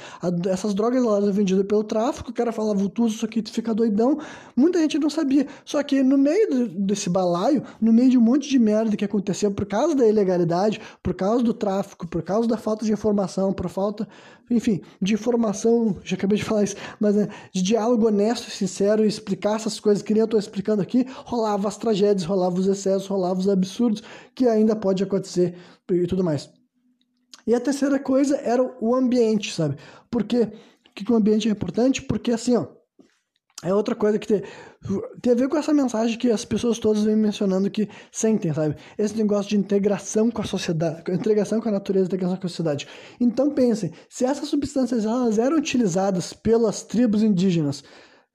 essas drogas, elas eram vendidas pelo tráfico, o cara falava, tu usa isso aqui, tu fica doidão. Muita gente não sabia. Só que no meio desse balaio no meio de um monte de merda que aconteceu por causa da ilegalidade, por causa do tráfico, por causa da falta de informação, por falta, enfim, de informação, já acabei de falar isso, mas né, de diálogo honesto sincero e explicar essas coisas que nem eu estou explicando aqui, rolava as tragédias, rolava os excessos, rolava os absurdos que ainda pode acontecer e tudo mais. E a terceira coisa era o ambiente, sabe? Porque que o ambiente é importante? Porque assim, ó, é outra coisa que tem, tem a ver com essa mensagem que as pessoas todas vêm mencionando que sentem, sabe? Esse negócio de integração com a sociedade, integração com a natureza, integração com a sociedade. Então pensem, se essas substâncias elas eram utilizadas pelas tribos indígenas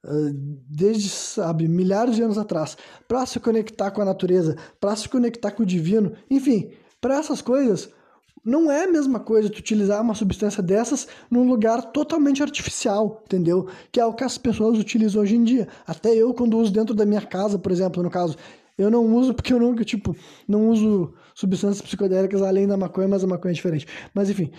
ah, desde, sabe, milhares de anos atrás, para se conectar com a natureza, para se conectar com o divino, enfim, para essas coisas, não é a mesma coisa tu utilizar uma substância dessas num lugar totalmente artificial, entendeu? Que é o que as pessoas utilizam hoje em dia. Até eu, quando uso dentro da minha casa, por exemplo, no caso, eu não uso porque eu nunca, tipo, não uso substâncias psicodélicas além da maconha, mas a maconha é diferente. Mas enfim,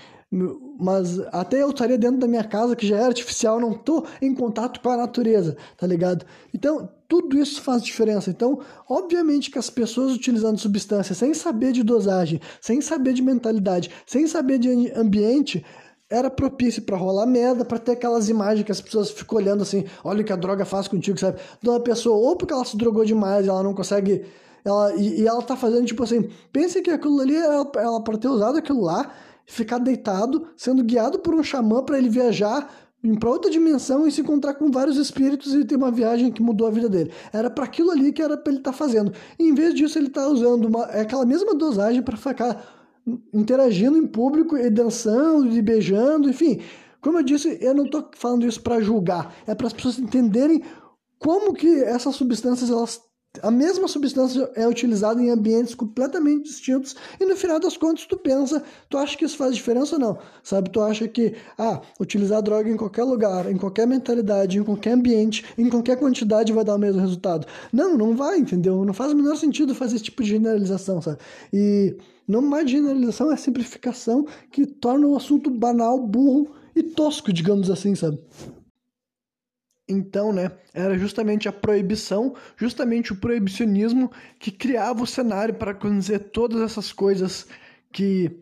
mas até eu estaria dentro da minha casa, que já é artificial, não tô em contato com a natureza, tá ligado? Então, tudo isso faz diferença. Então, obviamente que as pessoas utilizando substâncias sem saber de dosagem, sem saber de mentalidade, sem saber de ambiente, era propício para rolar merda, para ter aquelas imagens que as pessoas ficam olhando assim, olha o que a droga faz contigo, sabe? De uma pessoa, ou porque ela se drogou demais, ela não consegue. Ela, e, e ela tá fazendo tipo assim, pense que aquilo ali, ela, ela para ter usado aquilo lá, ficar deitado, sendo guiado por um xamã para ele viajar para outra dimensão e se encontrar com vários espíritos e ter uma viagem que mudou a vida dele. Era para aquilo ali que era para ele estar tá fazendo. E, em vez disso, ele está usando uma, é aquela mesma dosagem para ficar interagindo em público e dançando e beijando, enfim. Como eu disse, eu não estou falando isso para julgar, é para as pessoas entenderem como que essas substâncias elas a mesma substância é utilizada em ambientes completamente distintos e no final das contas tu pensa, tu acha que isso faz diferença ou não? Sabe, tu acha que, ah, utilizar droga em qualquer lugar, em qualquer mentalidade, em qualquer ambiente, em qualquer quantidade vai dar o mesmo resultado. Não, não vai, entendeu? Não faz o menor sentido fazer esse tipo de generalização, sabe? E não mais generalização, é simplificação que torna o assunto banal, burro e tosco, digamos assim, sabe? Então, né, era justamente a proibição, justamente o proibicionismo que criava o cenário para acontecer todas essas coisas que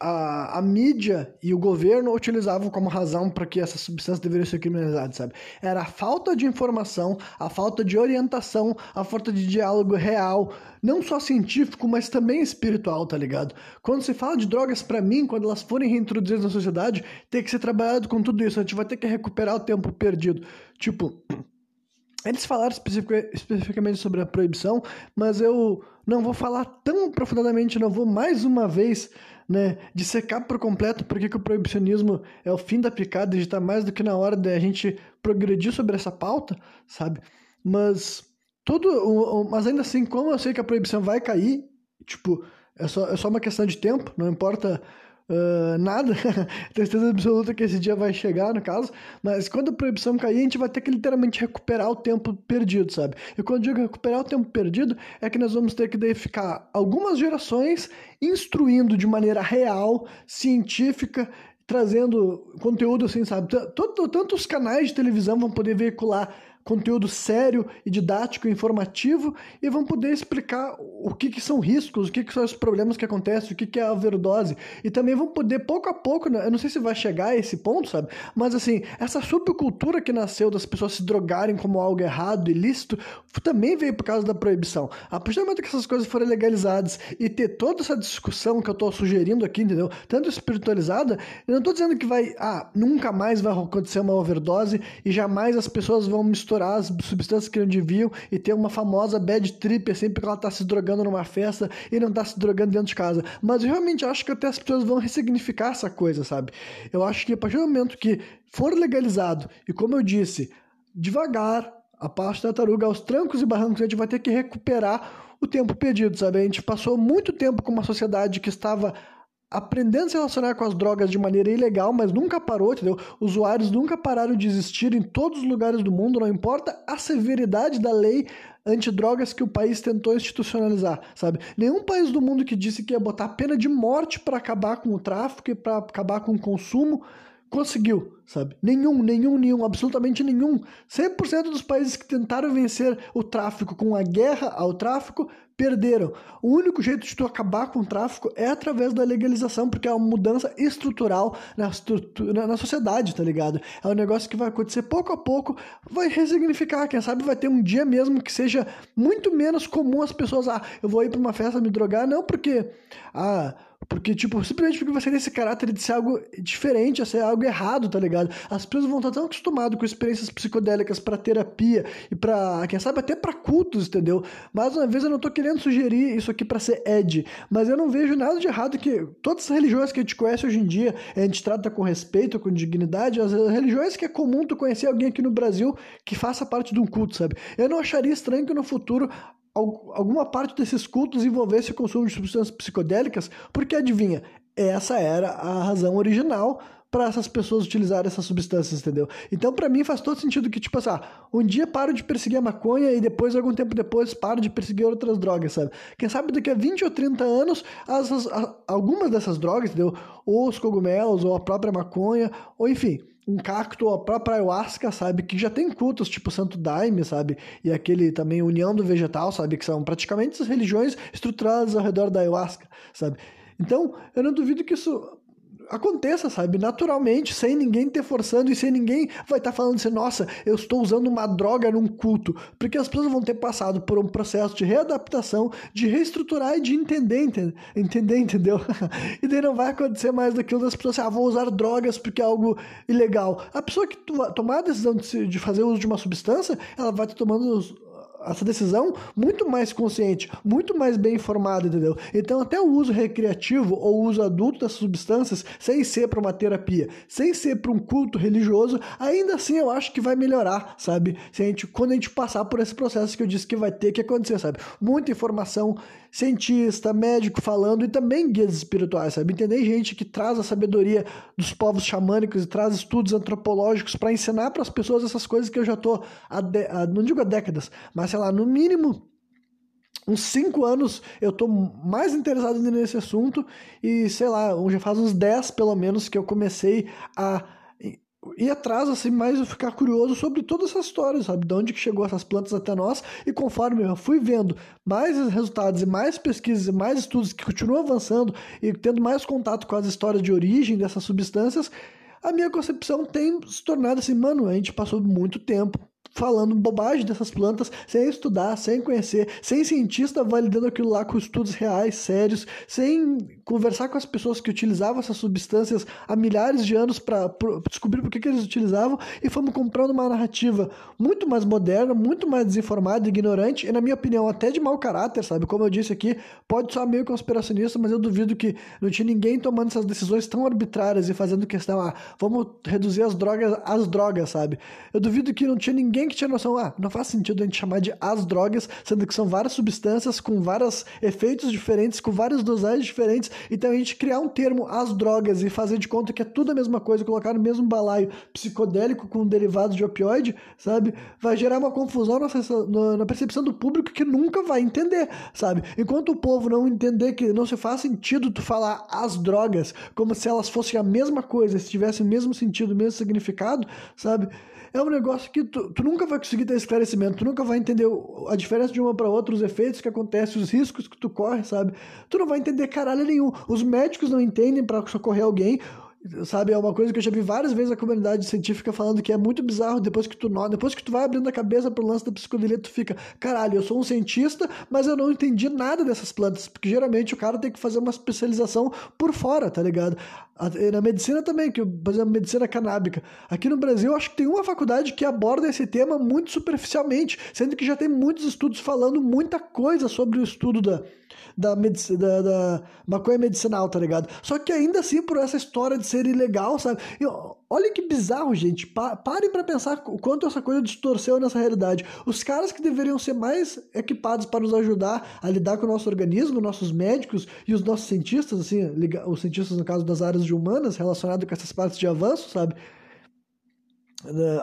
a, a mídia e o governo utilizavam como razão para que essas substâncias deveriam ser criminalizadas, sabe? Era a falta de informação, a falta de orientação, a falta de diálogo real, não só científico, mas também espiritual, tá ligado? Quando se fala de drogas, para mim, quando elas forem reintroduzidas na sociedade, tem que ser trabalhado com tudo isso. A gente vai ter que recuperar o tempo perdido. Tipo, eles falaram especificamente sobre a proibição, mas eu não vou falar tão profundamente, não vou mais uma vez né, dissecar por completo porque que o proibicionismo é o fim da picada e está mais do que na hora de a gente progredir sobre essa pauta, sabe? Mas tudo, mas ainda assim, como eu sei que a proibição vai cair, tipo, é só, é só uma questão de tempo, não importa uh, nada, certeza absoluta que esse dia vai chegar, no caso, mas quando a proibição cair, a gente vai ter que literalmente recuperar o tempo perdido, sabe? E quando eu digo recuperar o tempo perdido, é que nós vamos ter que daí ficar algumas gerações instruindo de maneira real, científica, trazendo conteúdo assim, sabe? Tanto, tanto os canais de televisão vão poder veicular conteúdo sério e didático, informativo, e vão poder explicar o que, que são riscos, o que, que são os problemas que acontecem, o que, que é a overdose. E também vão poder, pouco a pouco, né, eu não sei se vai chegar a esse ponto, sabe? Mas assim, essa subcultura que nasceu das pessoas se drogarem como algo errado, ilícito, também veio por causa da proibição. A partir do momento que essas coisas forem legalizadas e ter toda essa discussão que eu estou sugerindo aqui, entendeu? Tanto espiritualizada, eu não estou dizendo que vai, ah, nunca mais vai acontecer uma overdose e jamais as pessoas vão misturar as substâncias que não deviam e ter uma famosa bad trip sempre assim, que ela tá se drogando numa festa e não tá se drogando dentro de casa. Mas eu realmente acho que até as pessoas vão ressignificar essa coisa, sabe? Eu acho que a partir do momento que for legalizado, e como eu disse, devagar, a parte da tartaruga, aos trancos e barrancos, a gente vai ter que recuperar o tempo perdido, sabe? A gente passou muito tempo com uma sociedade que estava aprendendo a se relacionar com as drogas de maneira ilegal, mas nunca parou, entendeu? Usuários nunca pararam de existir em todos os lugares do mundo, não importa a severidade da lei antidrogas que o país tentou institucionalizar, sabe? Nenhum país do mundo que disse que ia botar pena de morte para acabar com o tráfico e para acabar com o consumo conseguiu, sabe? Nenhum, nenhum, nenhum, absolutamente nenhum. 100% dos países que tentaram vencer o tráfico com a guerra ao tráfico perderam. O único jeito de tu acabar com o tráfico é através da legalização, porque é uma mudança estrutural na, estrutura, na sociedade, tá ligado? É um negócio que vai acontecer pouco a pouco, vai resignificar, quem sabe vai ter um dia mesmo que seja muito menos comum as pessoas, ah, eu vou ir para uma festa me drogar, não porque, ah, porque, tipo, simplesmente porque você tem esse caráter de ser algo diferente, de ser algo errado, tá ligado? As pessoas vão estar tão acostumadas com experiências psicodélicas para terapia e para, quem sabe, até para cultos, entendeu? Mais uma vez, eu não tô querendo sugerir isso aqui para ser ed, mas eu não vejo nada de errado que todas as religiões que a gente conhece hoje em dia, a gente trata com respeito, com dignidade, as religiões que é comum tu conhecer alguém aqui no Brasil que faça parte de um culto, sabe? Eu não acharia estranho que no futuro alguma parte desses cultos envolvesse o consumo de substâncias psicodélicas, porque adivinha, essa era a razão original para essas pessoas utilizarem essas substâncias, entendeu? Então, para mim, faz todo sentido que, tipo assim, ah, um dia paro de perseguir a maconha e depois, algum tempo depois, paro de perseguir outras drogas, sabe? Quem sabe daqui a 20 ou 30 anos, as, as, algumas dessas drogas, entendeu? Ou os cogumelos, ou a própria maconha, ou enfim, um cacto, a própria ayahuasca, sabe? Que já tem cultos, tipo Santo Daime, sabe? E aquele também União do Vegetal, sabe? Que são praticamente as religiões estruturadas ao redor da ayahuasca, sabe? Então, eu não duvido que isso aconteça, sabe? Naturalmente, sem ninguém ter forçando e sem ninguém vai estar tá falando assim, nossa, eu estou usando uma droga num culto. Porque as pessoas vão ter passado por um processo de readaptação, de reestruturar e de entender, entender, entender entendeu? e daí não vai acontecer mais daquilo das pessoas assim, ah, vou usar drogas porque é algo ilegal. A pessoa que tomar a decisão de, de fazer uso de uma substância, ela vai estar tomando essa decisão muito mais consciente, muito mais bem informada, entendeu? Então, até o uso recreativo ou uso adulto dessas substâncias, sem ser para uma terapia, sem ser para um culto religioso, ainda assim eu acho que vai melhorar, sabe? Se a gente, quando a gente passar por esse processo que eu disse que vai ter que acontecer, sabe? Muita informação, cientista, médico falando e também guias espirituais, sabe? Entender gente que traz a sabedoria dos povos xamânicos e traz estudos antropológicos para ensinar para as pessoas essas coisas que eu já tô, há de, não digo há décadas, mas sei lá, no mínimo uns cinco anos eu tô mais interessado nesse assunto e sei lá, já faz uns 10 pelo menos que eu comecei a ir atrás, assim, mais eu ficar curioso sobre toda essa história, sabe? De onde que chegou essas plantas até nós. E conforme eu fui vendo mais resultados e mais pesquisas e mais estudos que continuam avançando e tendo mais contato com as histórias de origem dessas substâncias, a minha concepção tem se tornado assim, mano, a gente passou muito tempo falando bobagem dessas plantas, sem estudar, sem conhecer, sem cientista validando aquilo lá com estudos reais, sérios, sem conversar com as pessoas que utilizavam essas substâncias há milhares de anos para descobrir por que, eles utilizavam e fomos comprando uma narrativa muito mais moderna, muito mais desinformada, ignorante e, na minha opinião, até de mau caráter, sabe? Como eu disse aqui, pode soar meio conspiracionista, mas eu duvido que não tinha ninguém tomando essas decisões tão arbitrárias e fazendo questão, ah, vamos reduzir as drogas às drogas, sabe? Eu duvido que não tinha ninguém que tinha noção, ah, não faz sentido a gente chamar de as drogas, sendo que são várias substâncias com vários efeitos diferentes, com várias dosagens diferentes, então a gente criar um termo as drogas e fazer de conta que é tudo a mesma coisa, colocar no mesmo balaio psicodélico com derivados de opioide, sabe? Vai gerar uma confusão na, na percepção do público que nunca vai entender, sabe? Enquanto o povo não entender que não se faz sentido tu falar as drogas como se elas fossem a mesma coisa, se tivessem o mesmo sentido, o mesmo significado, sabe? É um negócio que tu, tu nunca vai conseguir ter esclarecimento, tu nunca vai entender a diferença de uma para outra, os efeitos que acontecem, os riscos que tu corre, sabe? Tu não vai entender caralho nenhum. Os médicos não entendem para socorrer alguém, sabe? É uma coisa que eu já vi várias vezes a comunidade científica falando que é muito bizarro depois que tu depois que tu vai abrindo a cabeça pro lance da psicodelia, tu fica, caralho, eu sou um cientista, mas eu não entendi nada dessas plantas, porque geralmente o cara tem que fazer uma especialização por fora, tá ligado? Na medicina também, que, por exemplo, medicina canábica. Aqui no Brasil, acho que tem uma faculdade que aborda esse tema muito superficialmente, sendo que já tem muitos estudos falando muita coisa sobre o estudo da, da, da, da maconha medicinal, tá ligado? Só que ainda assim, por essa história de ser ilegal, sabe? E, olha que bizarro, gente. Pa parem para pensar o quanto essa coisa distorceu nessa realidade. Os caras que deveriam ser mais equipados para nos ajudar a lidar com o nosso organismo, nossos médicos e os nossos cientistas, assim, os cientistas no caso das áreas humanas, relacionado com essas partes de avanço, sabe?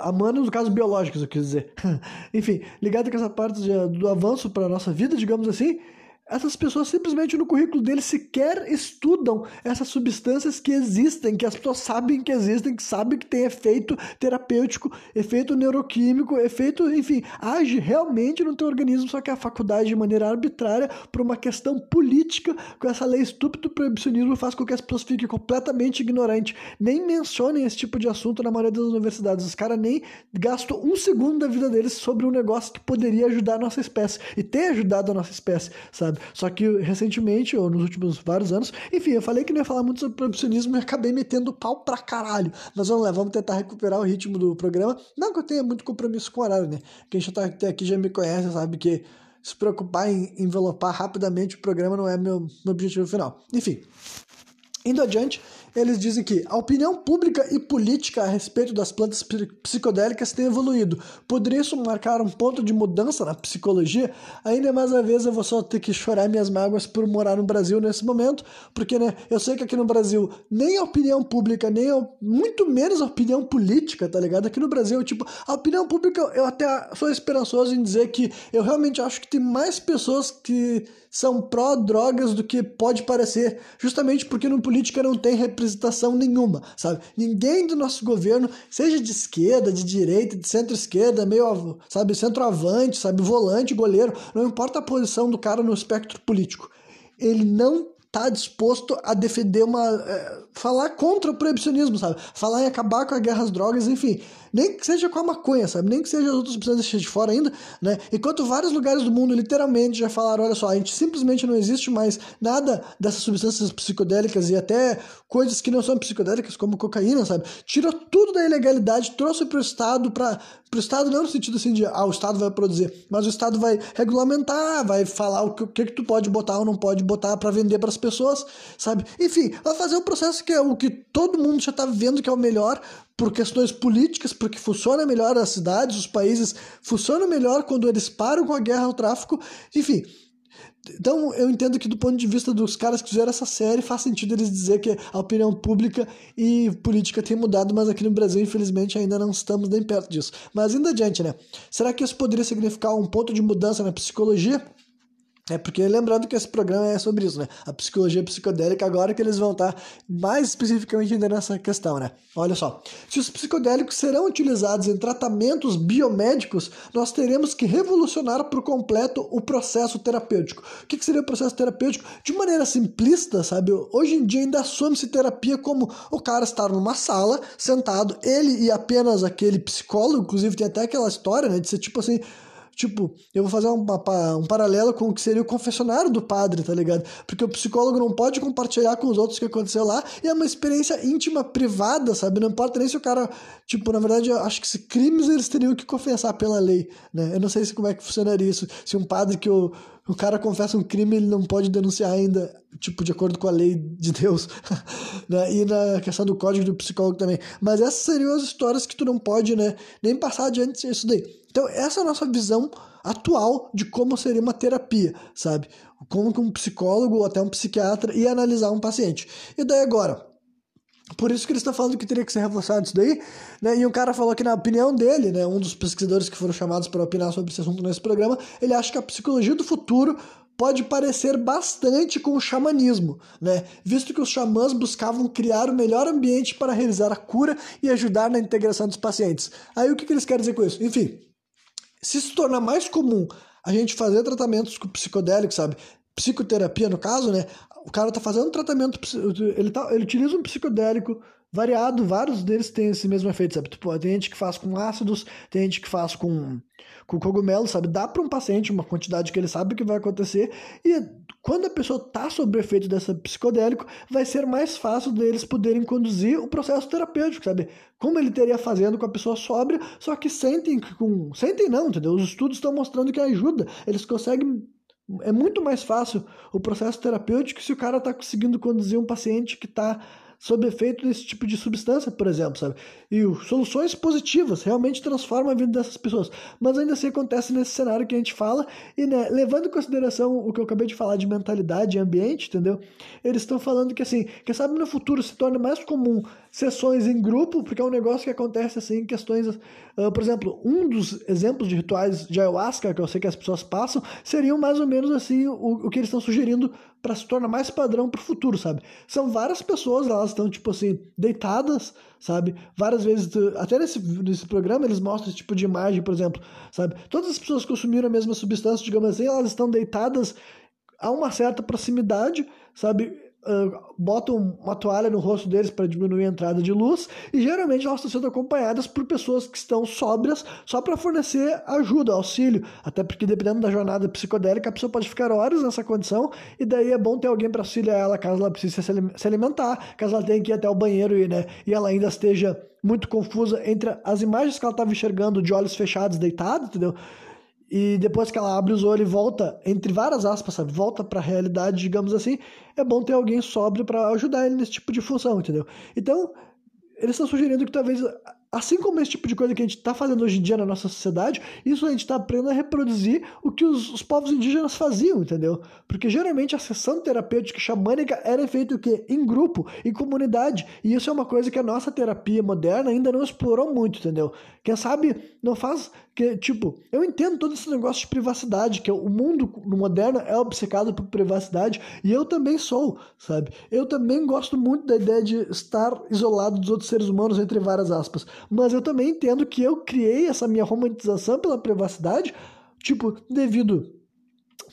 humanos, no caso biológicos, eu quis dizer. Enfim, ligado com essa parte de, do avanço para a nossa vida, digamos assim, essas pessoas simplesmente no currículo deles sequer estudam essas substâncias que existem, que as pessoas sabem que existem, que sabem que tem efeito terapêutico, efeito neuroquímico, efeito, enfim, age realmente no teu organismo, só que a faculdade, de maneira arbitrária, por uma questão política, com essa lei estúpida do proibicionismo, faz com que as pessoas fiquem completamente ignorantes, nem mencionem esse tipo de assunto na maioria das universidades. Os caras nem gastam um segundo da vida deles sobre um negócio que poderia ajudar a nossa espécie, e tem ajudado a nossa espécie, sabe? Sabe? Só que recentemente, ou nos últimos vários anos, enfim, eu falei que não ia falar muito sobre proibicionismo e acabei metendo pau pra caralho. Mas vamos lá, vamos tentar recuperar o ritmo do programa. Não que eu tenha muito compromisso com o horário, né? Quem já tá até aqui já me conhece, sabe que se preocupar em envelopar rapidamente o programa não é meu, meu objetivo final. Enfim, indo adiante, eles dizem que a opinião pública e política a respeito das plantas psicodélicas tem evoluído. Poderia isso marcar um ponto de mudança na psicologia? Ainda mais uma vez eu vou só ter que chorar minhas mágoas por morar no Brasil nesse momento, porque né, eu sei que aqui no Brasil nem a opinião pública, nem a, muito menos a opinião política, tá ligado? Aqui no Brasil, tipo, a opinião pública eu até sou esperançoso em dizer que eu realmente acho que tem mais pessoas que são pró-drogas do que pode parecer, justamente porque no política não tem representação nenhuma, sabe? Ninguém do nosso governo, seja de esquerda, de direita, de centro-esquerda, meio, sabe, centroavante, sabe, volante, goleiro, não importa a posição do cara no espectro político. Ele não tá disposto a defender uma. É, falar contra o proibicionismo, sabe? Falar em acabar com a guerra às drogas, enfim nem que seja com a maconha, sabe? Nem que seja as outras substâncias de fora ainda, né? Enquanto vários lugares do mundo literalmente já falaram, olha só, a gente simplesmente não existe mais nada dessas substâncias psicodélicas e até coisas que não são psicodélicas, como cocaína, sabe? Tirou tudo da ilegalidade, trouxe para o Estado, para o Estado não no sentido assim de, ah, o Estado vai produzir, mas o Estado vai regulamentar, vai falar o que, o que, que tu pode botar ou não pode botar para vender para as pessoas, sabe? Enfim, vai fazer o um processo que é o que todo mundo já está vendo que é o melhor, por questões políticas, porque funciona melhor as cidades, os países funcionam melhor quando eles param com a guerra ao tráfico, enfim. Então eu entendo que do ponto de vista dos caras que fizeram essa série, faz sentido eles dizer que a opinião pública e política tem mudado, mas aqui no Brasil, infelizmente, ainda não estamos nem perto disso. Mas indo adiante, né? Será que isso poderia significar um ponto de mudança na psicologia? É porque lembrando que esse programa é sobre isso, né? A psicologia psicodélica, agora que eles vão estar mais especificamente nessa questão, né? Olha só. Se os psicodélicos serão utilizados em tratamentos biomédicos, nós teremos que revolucionar por completo o processo terapêutico. O que seria o processo terapêutico? De maneira simplista, sabe? Hoje em dia ainda assume-se terapia como o cara estar numa sala, sentado, ele e apenas aquele psicólogo, inclusive tem até aquela história, né? De ser tipo assim Tipo, eu vou fazer um, um paralelo com o que seria o confessionário do padre, tá ligado? Porque o psicólogo não pode compartilhar com os outros o que aconteceu lá e é uma experiência íntima, privada, sabe? Não importa nem se o cara. Tipo, na verdade, eu acho que se crimes eles teriam que confessar pela lei, né? Eu não sei se como é que funcionaria isso. Se um padre que o, o cara confessa um crime, ele não pode denunciar ainda, tipo, de acordo com a lei de Deus. né? E na questão do código do psicólogo também. Mas essas seriam as histórias que tu não pode, né? Nem passar adiante isso daí. Então, essa é a nossa visão atual de como seria uma terapia, sabe? Como que um psicólogo ou até um psiquiatra ia analisar um paciente. E daí agora, por isso que ele está falando que teria que ser reforçado isso daí, né? E um cara falou que na opinião dele, né, um dos pesquisadores que foram chamados para opinar sobre esse assunto nesse programa, ele acha que a psicologia do futuro pode parecer bastante com o xamanismo, né? Visto que os xamãs buscavam criar o melhor ambiente para realizar a cura e ajudar na integração dos pacientes. Aí o que, que eles querem dizer com isso? Enfim, se se tornar mais comum a gente fazer tratamentos com psicodélicos, sabe? Psicoterapia, no caso, né? O cara tá fazendo tratamento, ele, tá, ele utiliza um psicodélico variado, vários deles têm esse mesmo efeito, sabe? Tipo, tem gente que faz com ácidos, tem gente que faz com, com cogumelo, sabe? Dá para um paciente uma quantidade que ele sabe que vai acontecer e quando a pessoa tá sob efeito dessa psicodélico, vai ser mais fácil deles poderem conduzir o processo terapêutico, sabe? Como ele teria fazendo com a pessoa sóbria, só que sentem com... Sentem não, entendeu? Os estudos estão mostrando que ajuda. Eles conseguem é muito mais fácil o processo terapêutico se o cara está conseguindo conduzir um paciente que está sob efeito desse tipo de substância, por exemplo, sabe? E soluções positivas realmente transformam a vida dessas pessoas. Mas ainda assim acontece nesse cenário que a gente fala, e né, levando em consideração o que eu acabei de falar de mentalidade e ambiente, entendeu? Eles estão falando que assim, quem sabe no futuro se torne mais comum sessões em grupo, porque é um negócio que acontece assim em questões. Uh, por exemplo, um dos exemplos de rituais de ayahuasca que eu sei que as pessoas passam seriam mais ou menos assim o, o que eles estão sugerindo para se tornar mais padrão para o futuro, sabe? São várias pessoas, elas estão tipo assim, deitadas, sabe? Várias vezes, até nesse, nesse programa eles mostram esse tipo de imagem, por exemplo, sabe? Todas as pessoas consumiram a mesma substância, digamos assim, elas estão deitadas a uma certa proximidade, sabe? Botam uma toalha no rosto deles para diminuir a entrada de luz e geralmente elas estão sendo acompanhadas por pessoas que estão sóbrias só para fornecer ajuda, auxílio, até porque dependendo da jornada psicodélica a pessoa pode ficar horas nessa condição e daí é bom ter alguém para auxiliar ela caso ela precise se alimentar, caso ela tenha que ir até o banheiro e, né, e ela ainda esteja muito confusa entre as imagens que ela estava enxergando de olhos fechados, deitado, entendeu? E depois que ela abre os olhos e volta, entre várias aspas, sabe? Volta para a realidade, digamos assim, é bom ter alguém sóbrio para ajudar ele nesse tipo de função, entendeu? Então, eles estão sugerindo que talvez Assim como esse tipo de coisa que a gente está fazendo hoje em dia na nossa sociedade, isso a gente está aprendendo a reproduzir o que os, os, povos indígenas faziam, entendeu? Porque geralmente a sessão terapêutica xamânica era feita o quê? Em grupo, em comunidade. E isso é uma coisa que a nossa terapia moderna ainda não explorou muito, entendeu? Quem sabe não faz. Que, tipo, eu entendo todo esse negócio de privacidade, que o mundo moderno é obcecado por privacidade, e eu também sou, sabe? Eu também gosto muito da ideia de estar isolado dos outros seres humanos, entre várias aspas mas eu também entendo que eu criei essa minha romantização pela privacidade, tipo, devido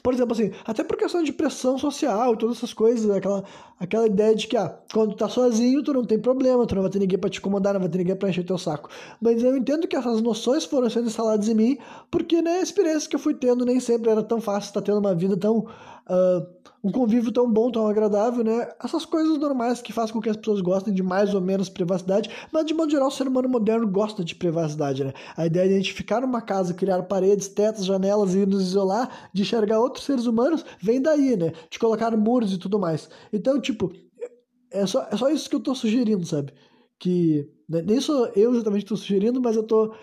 por exemplo, assim, até por questão de pressão social todas essas coisas, aquela, aquela ideia de que, ah, quando tu tá sozinho, tu não tem problema, tu não vai ter ninguém para te incomodar, não vai ter ninguém pra encher teu saco. Mas eu entendo que essas noções foram sendo instaladas em mim, porque, né, a experiência que eu fui tendo nem sempre era tão fácil, estar tá tendo uma vida tão. Uh, um convívio tão bom, tão agradável, né? Essas coisas normais que fazem com que as pessoas gostem de mais ou menos privacidade, mas de modo geral o ser humano moderno gosta de privacidade, né? A ideia de a gente ficar numa casa, criar paredes, tetos, janelas e nos isolar, de enxergar outros seres humanos, vem daí, né? De colocar muros e tudo mais. Então, tipo, é só, é só isso que eu tô sugerindo, sabe? Que né? nem sou eu exatamente estou sugerindo, mas eu tô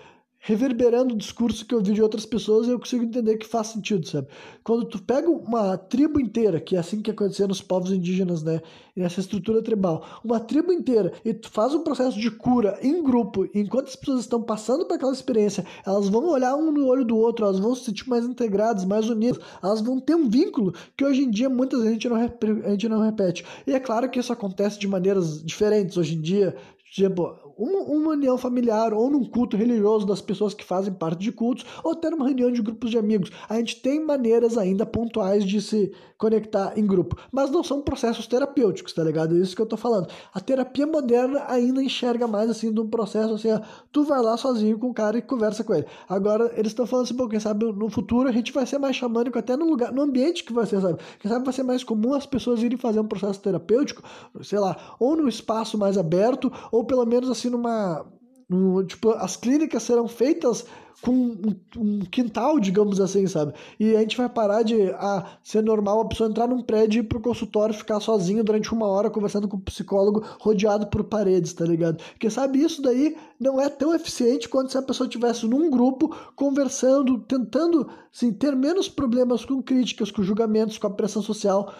reverberando o discurso que eu vi de outras pessoas eu consigo entender que faz sentido, sabe? Quando tu pega uma tribo inteira, que é assim que acontecia nos povos indígenas, né? Nessa estrutura tribal, uma tribo inteira, e tu faz um processo de cura em grupo, enquanto as pessoas estão passando por aquela experiência, elas vão olhar um no olho do outro, elas vão se sentir mais integradas, mais unidas, elas vão ter um vínculo que hoje em dia muitas vezes a gente não, a gente não repete. E é claro que isso acontece de maneiras diferentes hoje em dia, tipo, uma, uma união familiar ou num culto religioso das pessoas que fazem parte de cultos, ou até numa reunião de grupos de amigos. A gente tem maneiras ainda pontuais de se conectar em grupo, mas não são processos terapêuticos, tá ligado? É isso que eu tô falando. A terapia moderna ainda enxerga mais assim de um processo assim, ó, tu vai lá sozinho com o cara e conversa com ele. Agora eles estão falando assim, pô, quem sabe no futuro a gente vai ser mais xamânico até no lugar, no ambiente que ser, sabe? Quem sabe vai ser mais comum as pessoas irem fazer um processo terapêutico, sei lá, ou no espaço mais aberto, ou pelo menos assim numa no, tipo, as clínicas serão feitas com um, um, quintal, digamos assim, sabe? E a gente vai parar de ah, ser normal a pessoa entrar num prédio e ir pro consultório ficar sozinho durante uma hora conversando com o psicólogo rodeado por paredes, tá ligado? Porque sabe, isso daí não é tão eficiente quanto se a pessoa estivesse num grupo conversando, tentando assim, ter menos problemas com críticas, com julgamentos, com a pressão social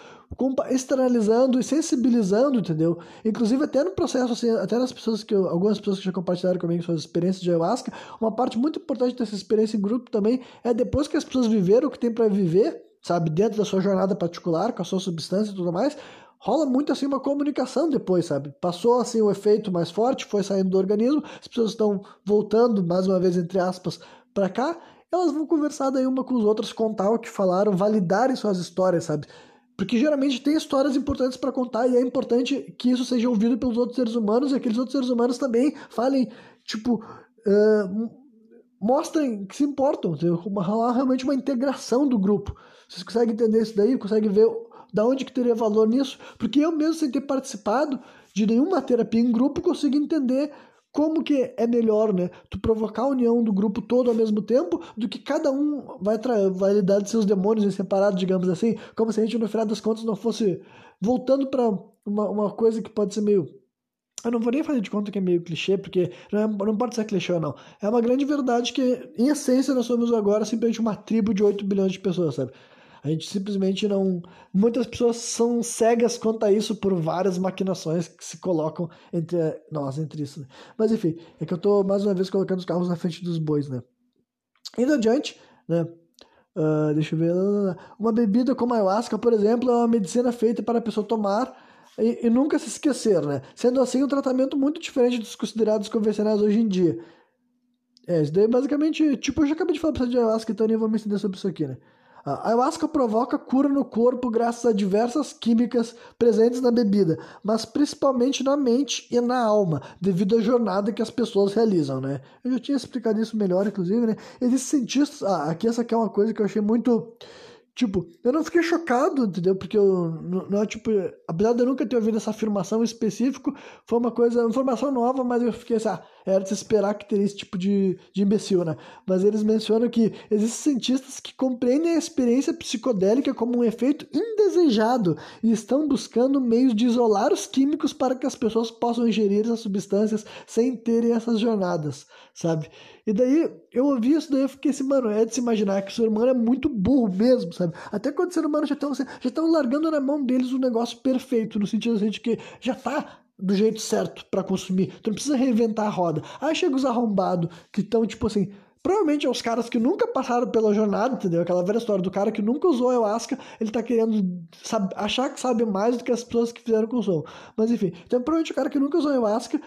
externalizando e sensibilizando, entendeu? Inclusive até no processo, assim, até nas pessoas que eu, algumas pessoas que já compartilharam comigo suas experiências de ayahuasca, uma parte muito importante dessa experiência em grupo também é depois que as pessoas viveram o que tem para viver, sabe, dentro da sua jornada particular, com a sua substância e tudo mais, rola muito assim uma comunicação depois, sabe? Passou assim o efeito mais forte, foi saindo do organismo, as pessoas estão voltando mais uma vez entre aspas para cá, elas vão conversar daí uma com os outros, contar o que falaram, validarem suas histórias, sabe? Porque geralmente tem histórias importantes para contar e é importante que isso seja ouvido pelos outros seres humanos e aqueles outros seres humanos também falem, tipo, uh, mostrem que se importam, rolar realmente uma integração do grupo. Vocês conseguem entender isso daí? Conseguem ver da onde que teria valor nisso? Porque eu mesmo, sem ter participado de nenhuma terapia em grupo, consigo entender como que é melhor, né? Tu provocar a união do grupo todo ao mesmo tempo do que cada um vai, vai lidar de seus demônios em separado, digamos assim, como se a gente no final das contas não fosse voltando para uma, uma coisa que pode ser meio eu não vou nem fazer de conta que é meio clichê, porque não, é, não pode ser clichê, não. É uma grande verdade que, em essência, nós somos agora simplesmente uma tribo de 8 bilhões de pessoas, sabe? A gente simplesmente não. Muitas pessoas são cegas quanto a isso por várias maquinações que se colocam entre nós, entre isso. Né? Mas enfim, é que eu tô mais uma vez colocando os carros na frente dos bois, né? Indo adiante, né? Uh, deixa eu ver. Uma bebida como a ayahuasca, por exemplo, é uma medicina feita para a pessoa tomar e, e, nunca se esquecer, né? Sendo assim, um tratamento muito diferente dos considerados convencionais hoje em dia. É, isso daí basicamente, tipo, eu já acabei de falar pra você de ayahuasca, então eu nem vou me entender sobre isso aqui, né? A ayahuasca provoca cura no corpo graças a diversas químicas presentes na bebida, mas principalmente na mente e na alma, devido à jornada que as pessoas realizam, né? Eu já tinha explicado isso melhor, inclusive, né? Existem cientistas... Ah, aqui essa aqui é uma coisa que eu achei muito... Tipo, eu não fiquei chocado, entendeu? Porque eu não é tipo, apesar de eu nunca ter ouvido essa afirmação específica, foi uma coisa, uma informação nova, mas eu fiquei assim, ah, era de se esperar que teria esse tipo de, de imbecil, né? Mas eles mencionam que existem cientistas que compreendem a experiência psicodélica como um efeito indesejado e estão buscando meios de isolar os químicos para que as pessoas possam ingerir essas substâncias sem terem essas jornadas, sabe? E daí eu ouvi isso daí eu fiquei assim, mano, é de se imaginar que o ser humano é muito burro mesmo, sabe? Até quando o ser humano já estão já estão largando na mão deles um negócio perfeito, no sentido assim, de que já tá do jeito certo para consumir. Tu não precisa reinventar a roda. Aí chega os arrombados que estão, tipo assim, Provavelmente é os caras que nunca passaram pela jornada, entendeu? Aquela velha história do cara que nunca usou ayahuasca, ele tá querendo achar que sabe mais do que as pessoas que fizeram consumo. Mas enfim, então provavelmente o cara que nunca usou ayahuasca,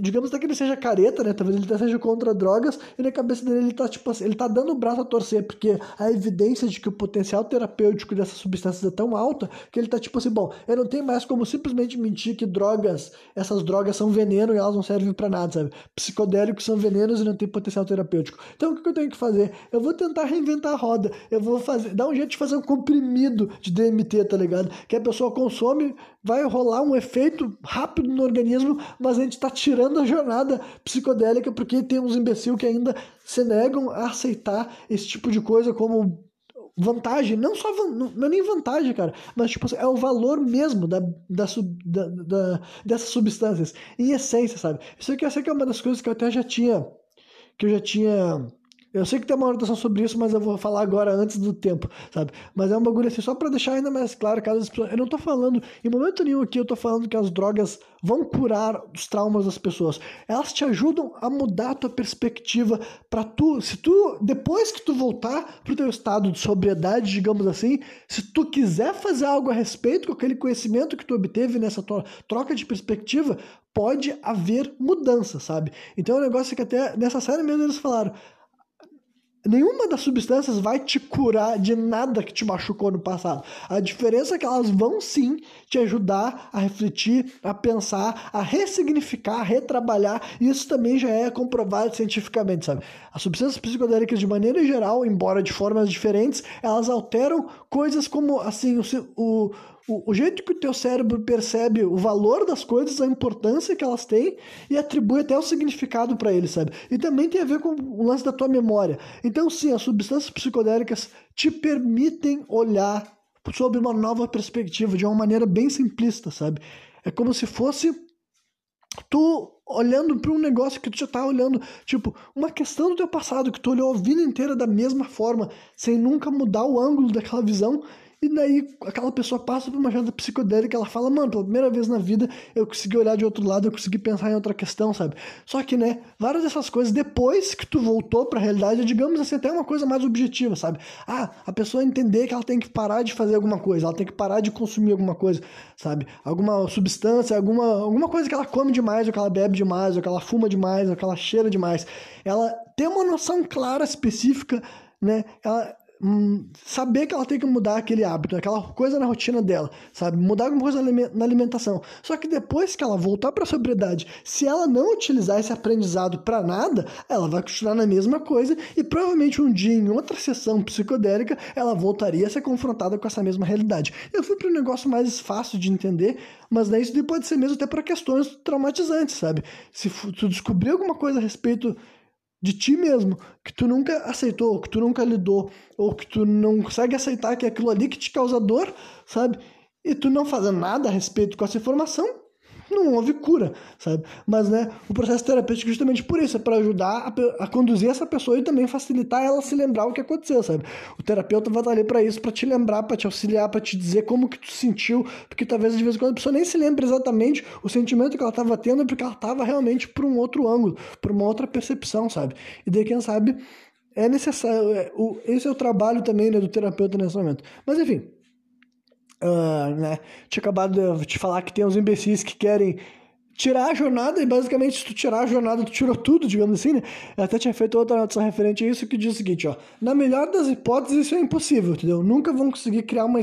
digamos até que ele seja careta, né? Talvez ele até seja contra drogas, e na cabeça dele ele tá, tipo assim, ele tá dando o braço a torcer, porque a evidência de que o potencial terapêutico dessas substâncias é tão alta que ele tá tipo assim, bom, eu não tenho mais como simplesmente mentir que drogas, essas drogas são veneno e elas não servem para nada, sabe? Psicodélicos são venenos e não tem potencial terapêutico. Então o que eu tenho que fazer? Eu vou tentar reinventar a roda, eu vou fazer, dar um jeito de fazer um comprimido de DMT, tá ligado? Que a pessoa consome, vai rolar um efeito rápido no organismo, mas a gente tá tirando tirando a jornada psicodélica, porque tem uns imbecil que ainda se negam a aceitar esse tipo de coisa como vantagem, não só não é nem vantagem, cara, mas tipo é o valor mesmo da, da, da, da dessas substâncias, em essência, sabe? Isso aqui, é uma das coisas que eu até já tinha que eu já tinha eu sei que tem uma anotação sobre isso, mas eu vou falar agora antes do tempo, sabe? Mas é um bagulho assim, só para deixar ainda mais claro, caso as pessoas... Eu não tô falando, em momento nenhum aqui, eu tô falando que as drogas vão curar os traumas das pessoas. Elas te ajudam a mudar a tua perspectiva para tu, se tu, depois que tu voltar pro teu estado de sobriedade, digamos assim, se tu quiser fazer algo a respeito com aquele conhecimento que tu obteve nessa tua troca de perspectiva, pode haver mudança, sabe? Então é um negócio que até nessa série mesmo eles falaram, Nenhuma das substâncias vai te curar de nada que te machucou no passado. A diferença é que elas vão sim te ajudar a refletir, a pensar, a ressignificar, a retrabalhar. Isso também já é comprovado cientificamente, sabe? As substâncias psicodélicas, de maneira geral, embora de formas diferentes, elas alteram coisas como assim o, o o, o jeito que o teu cérebro percebe o valor das coisas, a importância que elas têm e atribui até o significado para eles, sabe? E também tem a ver com o lance da tua memória. Então, sim, as substâncias psicodélicas te permitem olhar sob uma nova perspectiva, de uma maneira bem simplista, sabe? É como se fosse tu olhando para um negócio que tu já tá olhando, tipo, uma questão do teu passado que tu olhou a vida inteira da mesma forma, sem nunca mudar o ângulo daquela visão e daí aquela pessoa passa por uma jornada psicodélica, ela fala, mano, pela primeira vez na vida eu consegui olhar de outro lado, eu consegui pensar em outra questão, sabe? Só que, né, várias dessas coisas, depois que tu voltou pra realidade, digamos assim, até uma coisa mais objetiva, sabe? Ah, a pessoa entender que ela tem que parar de fazer alguma coisa, ela tem que parar de consumir alguma coisa, sabe? Alguma substância, alguma, alguma coisa que ela come demais, ou que ela bebe demais, ou que ela fuma demais, ou que ela cheira demais. Ela tem uma noção clara, específica, né? Ela, saber que ela tem que mudar aquele hábito, aquela coisa na rotina dela, sabe? Mudar alguma coisa na alimentação. Só que depois que ela voltar para a sobriedade, se ela não utilizar esse aprendizado para nada, ela vai continuar na mesma coisa e provavelmente um dia em outra sessão psicodélica ela voltaria a ser confrontada com essa mesma realidade. Eu fui para um negócio mais fácil de entender, mas daí isso pode ser mesmo até para questões traumatizantes, sabe? Se tu descobrir alguma coisa a respeito de ti mesmo, que tu nunca aceitou, que tu nunca lidou, ou que tu não consegue aceitar que é aquilo ali que te causa dor, sabe? E tu não fazendo nada a respeito com essa informação, não houve cura, sabe? Mas, né, o processo terapêutico é justamente por isso, é para ajudar a, a, conduzir essa pessoa e também facilitar ela se lembrar o que aconteceu, sabe? O terapeuta vai estar ali para isso, para te lembrar, para te auxiliar, para te dizer como que tu sentiu, porque talvez de vez em quando a pessoa nem se lembre exatamente o sentimento que ela estava tendo, porque ela estava realmente por um outro ângulo, por uma outra percepção, sabe? E daí, quem sabe, é necessário, é, o, esse é o trabalho também né, do terapeuta nesse momento. Mas, enfim, Uh, né? Tinha acabado de te falar que tem uns imbecis que querem tirar a jornada, e basicamente, se tu tirar a jornada, tu tirou tudo, digamos assim, né? Eu até tinha feito outra notação referente a isso que diz o seguinte, ó. Na melhor das hipóteses, isso é impossível, entendeu? Nunca vão conseguir criar uma,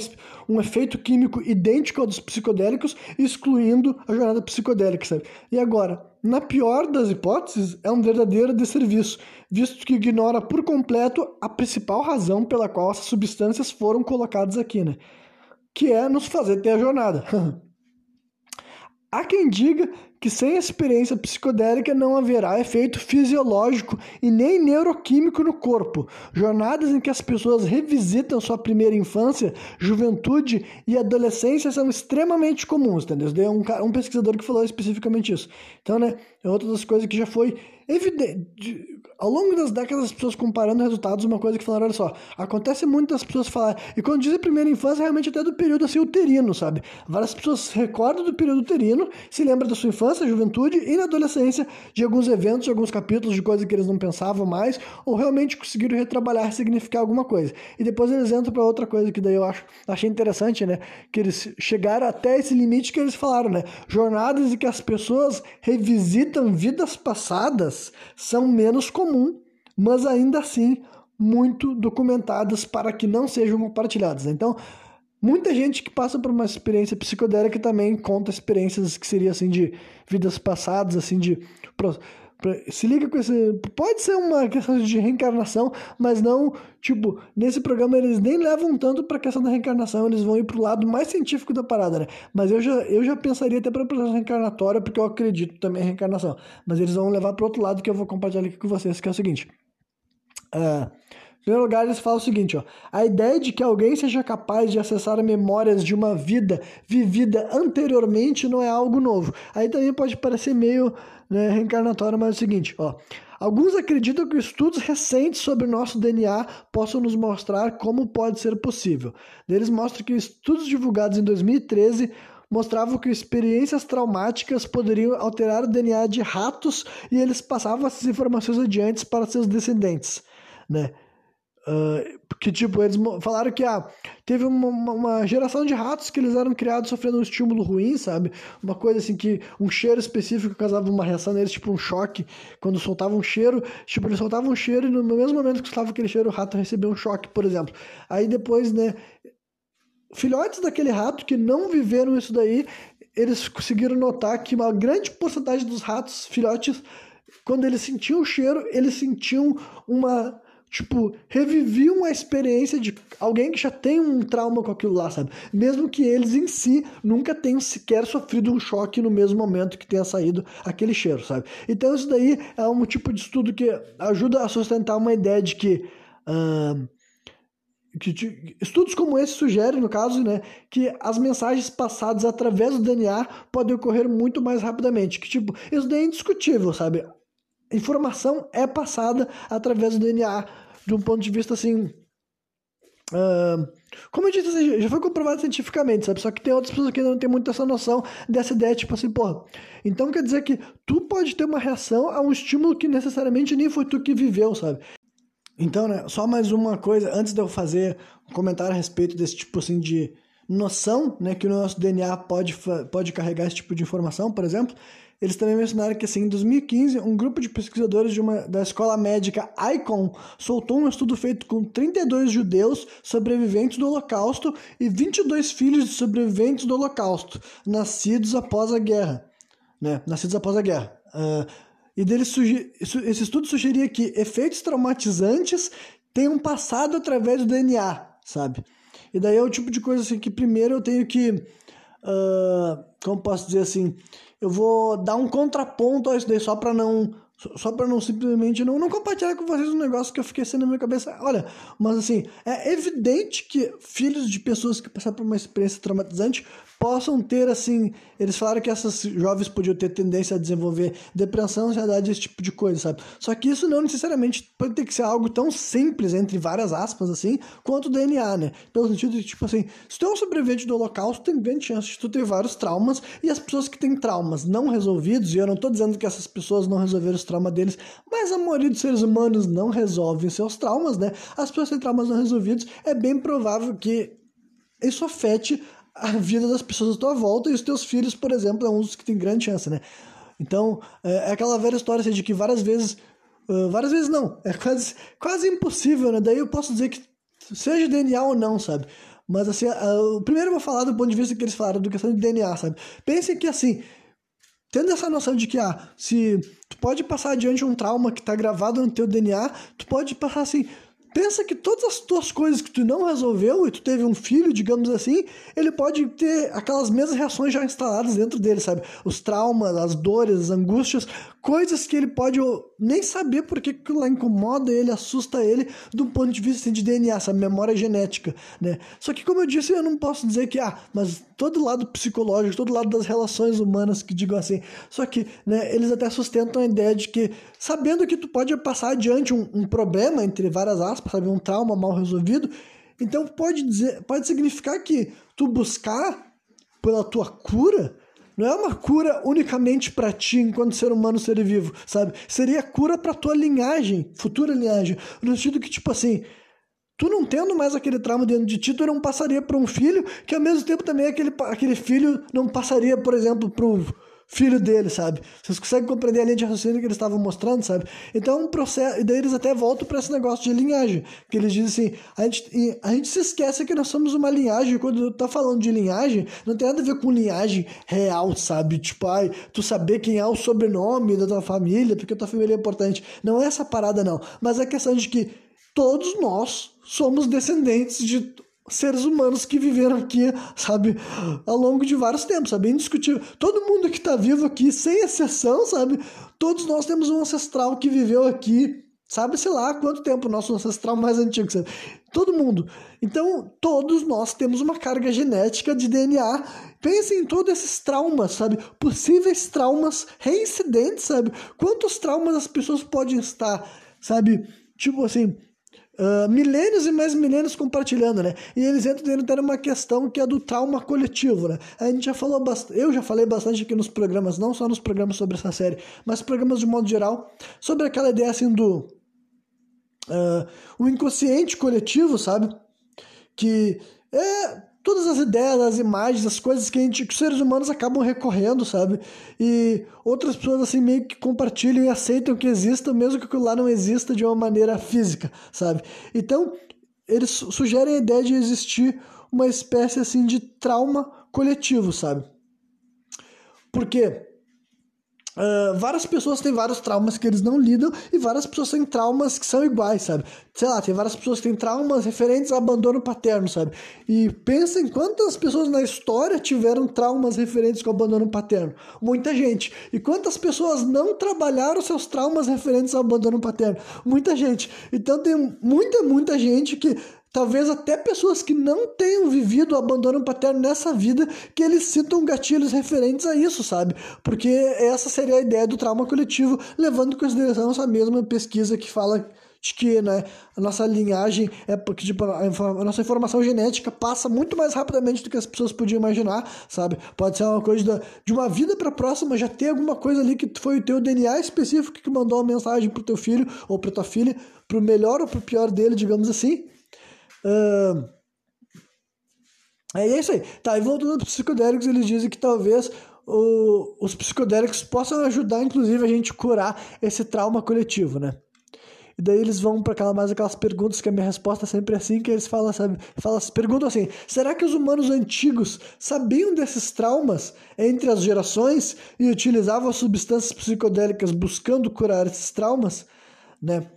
um efeito químico idêntico ao dos psicodélicos, excluindo a jornada psicodélica, sabe? E agora, na pior das hipóteses, é um verdadeiro desserviço, visto que ignora por completo a principal razão pela qual essas substâncias foram colocadas aqui, né? Que é nos fazer ter a jornada. Há quem diga que sem experiência psicodélica não haverá efeito fisiológico e nem neuroquímico no corpo. Jornadas em que as pessoas revisitam sua primeira infância, juventude e adolescência são extremamente comuns, entendeu? É um, um pesquisador que falou especificamente isso. Então, né, é outra das coisas que já foi evidente ao longo das décadas, as pessoas comparando resultados, uma coisa que falaram, olha só, acontece muito das pessoas falarem, e quando dizem primeira infância, realmente até do período assim uterino, sabe? Várias pessoas se recordam do período uterino, se lembram da sua infância, juventude e na adolescência de alguns eventos, de alguns capítulos, de coisas que eles não pensavam mais, ou realmente conseguiram retrabalhar, significar alguma coisa. E depois eles entram para outra coisa que daí eu acho, achei interessante, né? Que eles chegaram até esse limite que eles falaram, né? Jornadas em que as pessoas revisitam vidas passadas são menos comum, mas ainda assim muito documentadas para que não sejam compartilhadas. Então, muita gente que passa por uma experiência psicodélica também conta experiências que seriam assim de vidas passadas, assim de se liga com esse. Pode ser uma questão de reencarnação, mas não, tipo, nesse programa eles nem levam tanto pra questão da reencarnação, eles vão ir pro lado mais científico da parada, né? Mas eu já, eu já pensaria até pra processo reencarnatória, porque eu acredito também em reencarnação. Mas eles vão levar pro outro lado que eu vou compartilhar aqui com vocês, que é o seguinte. Uh, primeiro lugar, eles falam o seguinte, ó, a ideia de que alguém seja capaz de acessar memórias de uma vida vivida anteriormente não é algo novo. Aí também pode parecer meio né, reencarnatório, mas é o seguinte, ó, Alguns acreditam que estudos recentes sobre o nosso DNA possam nos mostrar como pode ser possível. Eles mostram que estudos divulgados em 2013 mostravam que experiências traumáticas poderiam alterar o DNA de ratos e eles passavam essas informações adiante para seus descendentes, né? Uh, que tipo, eles falaram que ah, teve uma, uma, geração de ratos que eles eram criados sofrendo um estímulo ruim, sabe? Uma coisa assim que um cheiro específico causava uma reação neles, tipo um choque. Quando soltava um cheiro, tipo, eles soltavam um cheiro e no mesmo momento que soltava aquele cheiro, o rato recebia um choque, por exemplo. Aí depois, né, filhotes daquele rato que não viveram isso daí, eles conseguiram notar que uma grande porcentagem dos ratos filhotes, quando eles sentiam o cheiro, eles sentiam uma tipo, reviviam a experiência de alguém que já tem um trauma com aquilo lá, sabe? Mesmo que eles em si nunca tenham sequer sofrido um choque no mesmo momento que tenha saído aquele cheiro, sabe? Então isso daí é um tipo de estudo que ajuda a sustentar uma ideia de que uh, que estudos como esse sugerem, no caso, né, que as mensagens passadas através do DNA podem ocorrer muito mais rapidamente. Que, tipo, isso daí é indiscutível, sabe? Informação é passada através do DNA de um ponto de vista, assim... Uh, como eu disse, assim, já foi comprovado cientificamente, sabe? Só que tem outras pessoas que ainda não têm muito essa noção dessa ideia, tipo assim, porra. Então quer dizer que tu pode ter uma reação a um estímulo que necessariamente nem foi tu que viveu, sabe? Então, né, só mais uma coisa, antes de eu fazer um comentário a respeito desse tipo assim de noção, né, que o nosso DNA pode, pode carregar esse tipo de informação, por exemplo, eles também mencionaram que assim, em 2015, um grupo de pesquisadores de uma, da escola médica ICON soltou um estudo feito com 32 judeus sobreviventes do Holocausto e 22 filhos de sobreviventes do Holocausto, nascidos após a guerra. Né, nascidos após a guerra. Uh, e dele esse estudo sugeria que efeitos traumatizantes tenham passado através do DNA, sabe? E daí é o tipo de coisa assim que primeiro eu tenho que, uh, como posso dizer assim, eu vou dar um contraponto a isso daí só para não só para não simplesmente não, não compartilhar com vocês um negócio que eu fiquei sendo na minha cabeça. Olha, mas assim, é evidente que filhos de pessoas que passaram por uma experiência traumatizante possam ter, assim, eles falaram que essas jovens podiam ter tendência a desenvolver depressão, ansiedade, esse tipo de coisa, sabe? Só que isso não necessariamente pode ter que ser algo tão simples, entre várias aspas, assim, quanto o DNA, né? Pelo sentido de, tipo assim, se tu é um sobrevivente do holocausto, tem grande chance de tu ter vários traumas, e as pessoas que têm traumas não resolvidos, e eu não tô dizendo que essas pessoas não resolveram os traumas deles, mas a maioria dos seres humanos não resolvem seus traumas, né? As pessoas têm traumas não resolvidos, é bem provável que isso afete a vida das pessoas à tua volta e os teus filhos, por exemplo, é um dos que tem grande chance, né? Então, é, é aquela velha história assim, de que várias vezes, uh, várias vezes não, é quase, quase impossível, né? Daí eu posso dizer que seja DNA ou não, sabe? Mas assim, uh, primeiro eu vou falar do ponto de vista que eles falaram, do questão de DNA, sabe? Pensem que assim, tendo essa noção de que, ah, se tu pode passar adiante um trauma que está gravado no teu DNA, tu pode passar assim, Pensa que todas as tuas coisas que tu não resolveu e tu teve um filho, digamos assim, ele pode ter aquelas mesmas reações já instaladas dentro dele, sabe? Os traumas, as dores, as angústias, coisas que ele pode nem saber porque aquilo lá incomoda ele, assusta ele, do ponto de vista assim, de DNA, essa memória genética, né? Só que, como eu disse, eu não posso dizer que, ah, mas todo lado psicológico, todo lado das relações humanas que digam assim. Só que, né, eles até sustentam a ideia de que, sabendo que tu pode passar adiante um, um problema, entre várias aspas, sabe, um trauma mal resolvido, então pode dizer, pode significar que tu buscar pela tua cura não é uma cura unicamente para ti enquanto ser humano ser vivo, sabe? Seria cura para tua linhagem, futura linhagem, no sentido que tipo assim, tu não tendo mais aquele trauma dentro de ti, tu não passaria para um filho, que ao mesmo tempo também aquele, aquele filho não passaria, por exemplo, pro filho dele, sabe? Vocês conseguem compreender a linha de raciocínio que eles estavam mostrando, sabe? Então, um processo. E daí eles até voltam para esse negócio de linhagem. Que eles dizem assim: a gente, a gente se esquece que nós somos uma linhagem. Quando tá falando de linhagem, não tem nada a ver com linhagem real, sabe? Tipo, ai, tu saber quem é o sobrenome da tua família, porque tua família é importante. Não é essa parada, não. Mas é a questão de que todos nós somos descendentes de seres humanos que viveram aqui, sabe, ao longo de vários tempos, sabe, indiscutível. Todo mundo que está vivo aqui, sem exceção, sabe, todos nós temos um ancestral que viveu aqui Sabe-se lá quanto tempo nosso ancestral mais antigo, sabe? Todo mundo. Então, todos nós temos uma carga genética de DNA. Pensem em todos esses traumas, sabe? Possíveis traumas reincidentes, sabe? Quantos traumas as pessoas podem estar, sabe? Tipo assim, uh, milênios e mais milênios compartilhando, né? E eles entram dentro de uma questão que é do trauma coletivo, né? A gente já falou bastante, eu já falei bastante aqui nos programas, não só nos programas sobre essa série, mas programas de modo geral, sobre aquela ideia assim do uh, o inconsciente coletivo, sabe? Que é todas as ideias, as imagens, as coisas que, a gente, que os seres humanos acabam recorrendo, sabe? E outras pessoas assim meio que compartilham e aceitam que exista, mesmo que aquilo lá não exista de uma maneira física, sabe? Então, eles sugerem a ideia de existir uma espécie assim de trauma coletivo, sabe? Por quê? Uh, várias pessoas têm vários traumas que eles não lidam e várias pessoas têm traumas que são iguais, sabe? Sei lá, tem várias pessoas que têm traumas referentes ao abandono paterno, sabe? E pensa em quantas pessoas na história tiveram traumas referentes ao abandono paterno. Muita gente. E quantas pessoas não trabalharam seus traumas referentes ao abandono paterno? Muita gente. Então tem muita, muita gente que talvez até pessoas que não tenham vivido o abandono paterno nessa vida, que eles sintam gatilhos referentes a isso, sabe? Porque essa seria a ideia do trauma coletivo, levando em consideração essa mesma pesquisa que fala de que né, a nossa linhagem é porque tipo, a, a, nossa informação genética passa muito mais rapidamente do que as pessoas podiam imaginar, sabe? Pode ser uma coisa da, de uma vida para a próxima já ter alguma coisa ali que foi o teu DNA específico que mandou uma mensagem pro teu filho ou para tua filha, pro melhor ou pro pior dele, digamos assim, Uh, é isso aí. Tá, e voltando para os psicodélicos, eles dizem que talvez o, os psicodélicos possam ajudar, inclusive, a gente curar esse trauma coletivo, né? E daí eles vão para aquela, mais aquelas perguntas que a minha resposta é sempre assim, que eles falam, sabe, falam, perguntam assim, será que os humanos antigos sabiam desses traumas entre as gerações e utilizavam substâncias psicodélicas buscando curar esses traumas? Né?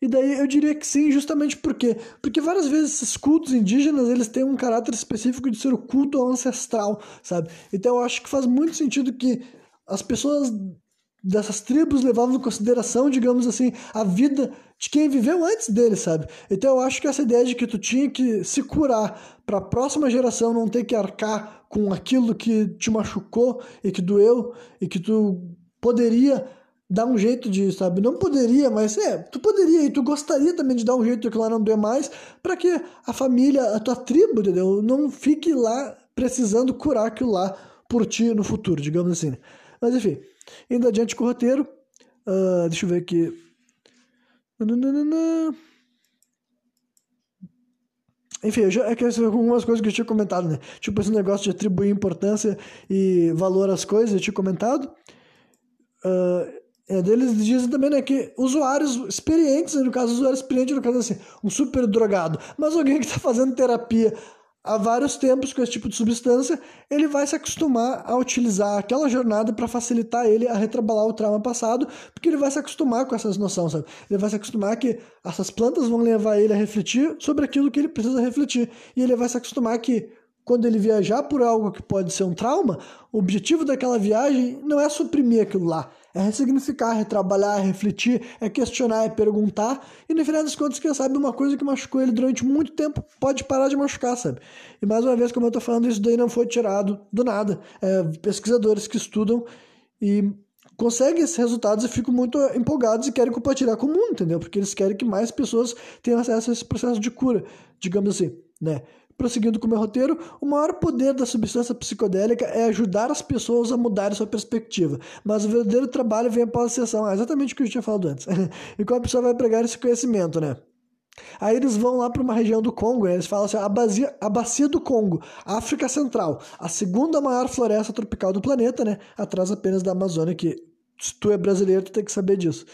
E daí eu diria que sim, justamente por quê? Porque várias vezes esses cultos indígenas, eles têm um caráter específico de ser o culto ancestral, sabe? Então eu acho que faz muito sentido que as pessoas dessas tribos levavam em consideração, digamos assim, a vida de quem viveu antes deles, sabe? Então eu acho que essa ideia de que tu tinha que se curar para a próxima geração não ter que arcar com aquilo que te machucou e que doeu e que tu poderia dar um jeito de, sabe? Não poderia, mas é, tu poderia e tu gostaria também de dar um jeito que lá não doer mais, para que a família, a tua tribo, entendeu? Não fique lá precisando curar aquilo lá por ti no futuro, digamos assim. Mas enfim, indo adiante com o roteiro, uh, deixa eu ver aqui. Enfim, já, é que algumas coisas que eu tinha comentado, né? Tipo esse negócio de atribuir importância e valor às coisas, eu tinha comentado. Uh, é, eles dizem também né, que usuários experientes, no caso, usuário experiente, no caso assim, um super drogado, mas alguém que está fazendo terapia há vários tempos com esse tipo de substância, ele vai se acostumar a utilizar aquela jornada para facilitar ele a retrabalhar o trauma passado, porque ele vai se acostumar com essas noções, sabe? Ele vai se acostumar que essas plantas vão levar ele a refletir sobre aquilo que ele precisa refletir, e ele vai se acostumar que quando ele viajar por algo que pode ser um trauma, o objetivo daquela viagem não é suprimir aquilo lá, é ressignificar, retrabalhar, é refletir, é questionar, é perguntar. E no final das contas, quem sabe uma coisa que machucou ele durante muito tempo pode parar de machucar, sabe? E mais uma vez, como eu tô falando, isso daí não foi tirado do nada. É, pesquisadores que estudam e conseguem esses resultados e ficam muito empolgados e querem compartilhar com o mundo, entendeu? Porque eles querem que mais pessoas tenham acesso a esse processo de cura, digamos assim, né? Prosseguindo com o meu roteiro, o maior poder da substância psicodélica é ajudar as pessoas a mudarem sua perspectiva. Mas o verdadeiro trabalho vem após a sessão. É exatamente o que eu tinha falado antes. e como a pessoa vai pregar esse conhecimento, né? Aí eles vão lá para uma região do Congo, eles falam assim: a, bacia, a bacia do Congo, África Central, a segunda maior floresta tropical do planeta, né? Atrás apenas da Amazônia, que se tu é brasileiro, tu tem que saber disso.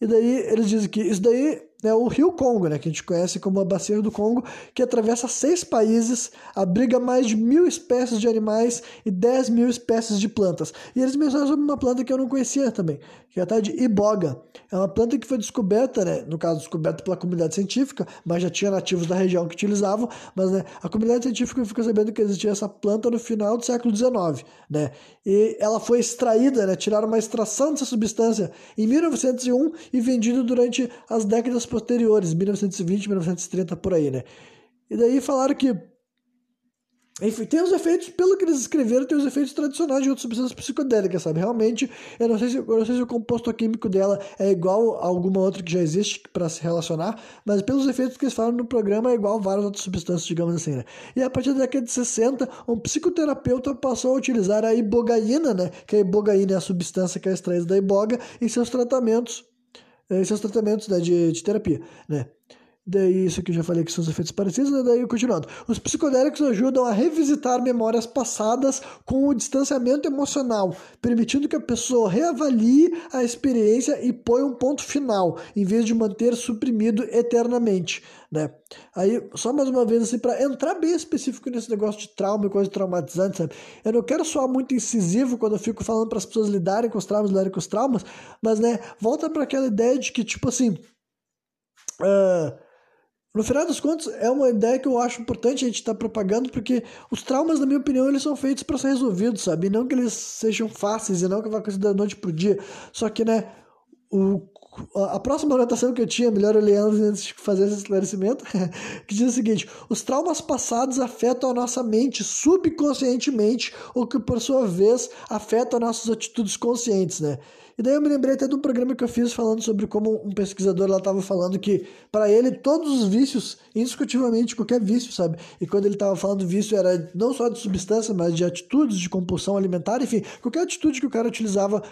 E daí eles dizem que isso daí né, o rio Congo, né, que a gente conhece como a Bacia do Congo, que atravessa seis países, abriga mais de mil espécies de animais e 10 mil espécies de plantas. E eles mencionam sobre uma planta que eu não conhecia também, que é a tal de iboga. É uma planta que foi descoberta, né, no caso descoberta pela comunidade científica, mas já tinha nativos da região que utilizavam, mas né, a comunidade científica ficou sabendo que existia essa planta no final do século XIX, né, e ela foi extraída, né, tiraram uma extração dessa substância em 1901 e vendida durante as décadas posteriores, 1920, 1930 por aí, né? E daí falaram que enfim, tem os efeitos, pelo que eles escreveram, tem os efeitos tradicionais de outras substâncias psicodélicas, sabe? Realmente, eu não sei se, eu não sei se o composto químico dela é igual a alguma outra que já existe para se relacionar, mas pelos efeitos que eles falam no programa, é igual a várias outras substâncias, digamos assim, né? E a partir da década de 60, um psicoterapeuta passou a utilizar a ibogaína, né? Que a ibogaína é a substância que é extraída da iboga, em seus tratamentos, em seus tratamentos né, de, de terapia, né? Daí, isso que eu já falei que são os efeitos parecidos, né? daí continuando. Os psicodélicos ajudam a revisitar memórias passadas com o distanciamento emocional, permitindo que a pessoa reavalie a experiência e ponha um ponto final, em vez de manter suprimido eternamente. Né? Aí, só mais uma vez, assim, para entrar bem específico nesse negócio de trauma e coisa traumatizante, sabe? Eu não quero soar muito incisivo quando eu fico falando para as pessoas lidarem com os traumas, lidarem com os traumas, mas, né, volta para aquela ideia de que, tipo assim. Uh, no final dos contos, é uma ideia que eu acho importante a gente estar tá propagando, porque os traumas, na minha opinião, eles são feitos para ser resolvidos, sabe? E não que eles sejam fáceis, e não que vai coisa da noite pro dia. Só que, né, o, a próxima anotação que eu tinha, melhor eu ler antes de fazer esse esclarecimento, que diz o seguinte: os traumas passados afetam a nossa mente subconscientemente, o que por sua vez afeta nossas atitudes conscientes, né? E daí eu me lembrei até de um programa que eu fiz falando sobre como um pesquisador lá estava falando que, para ele, todos os vícios, indiscutivelmente qualquer vício, sabe? E quando ele estava falando vício, era não só de substância, mas de atitudes de compulsão alimentar, enfim, qualquer atitude que o cara utilizava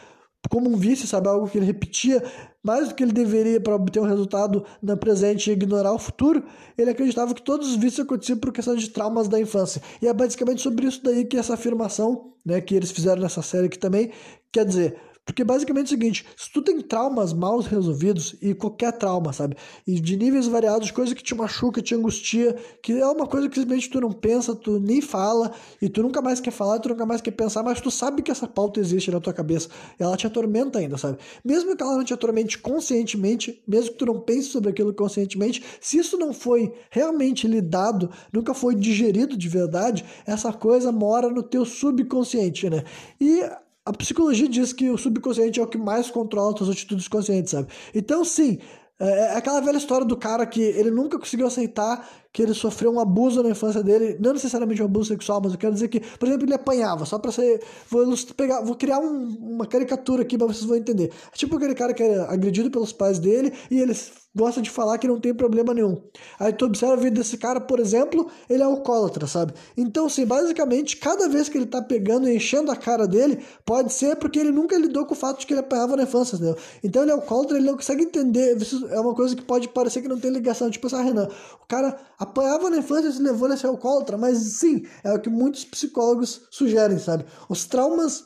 como um vício, sabe? Algo que ele repetia mais do que ele deveria para obter um resultado no presente e ignorar o futuro, ele acreditava que todos os vícios aconteciam por questão de traumas da infância. E é basicamente sobre isso daí que essa afirmação, né, que eles fizeram nessa série aqui também, quer dizer, porque basicamente é o seguinte, se tu tem traumas mal resolvidos, e qualquer trauma, sabe? E de níveis variados, coisa que te machuca, te angustia, que é uma coisa que simplesmente tu não pensa, tu nem fala, e tu nunca mais quer falar, tu nunca mais quer pensar, mas tu sabe que essa pauta existe na tua cabeça. Ela te atormenta ainda, sabe? Mesmo que ela não te atormente conscientemente, mesmo que tu não pense sobre aquilo conscientemente, se isso não foi realmente lidado, nunca foi digerido de verdade, essa coisa mora no teu subconsciente, né? E a psicologia diz que o subconsciente é o que mais controla as suas atitudes conscientes, sabe? Então, sim, é, é aquela velha história do cara que ele nunca conseguiu aceitar que ele sofreu um abuso na infância dele, não necessariamente um abuso sexual, mas eu quero dizer que, por exemplo, ele apanhava, só para ser, vou pegar, vou criar um, uma caricatura aqui para vocês vão entender. É tipo aquele cara que é agredido pelos pais dele e eles gosta de falar que não tem problema nenhum. Aí tu observa a vida desse cara, por exemplo, ele é alcoólatra, sabe? Então, sim, basicamente, cada vez que ele tá pegando e enchendo a cara dele, pode ser porque ele nunca lidou com o fato de que ele apanhava na infância, entendeu? Então ele é alcoólatra, ele não consegue entender. Isso é uma coisa que pode parecer que não tem ligação. Tipo assim, ah, Renan, o cara apanhava na infância e se levou a ser alcoólatra, mas sim, é o que muitos psicólogos sugerem, sabe? Os traumas.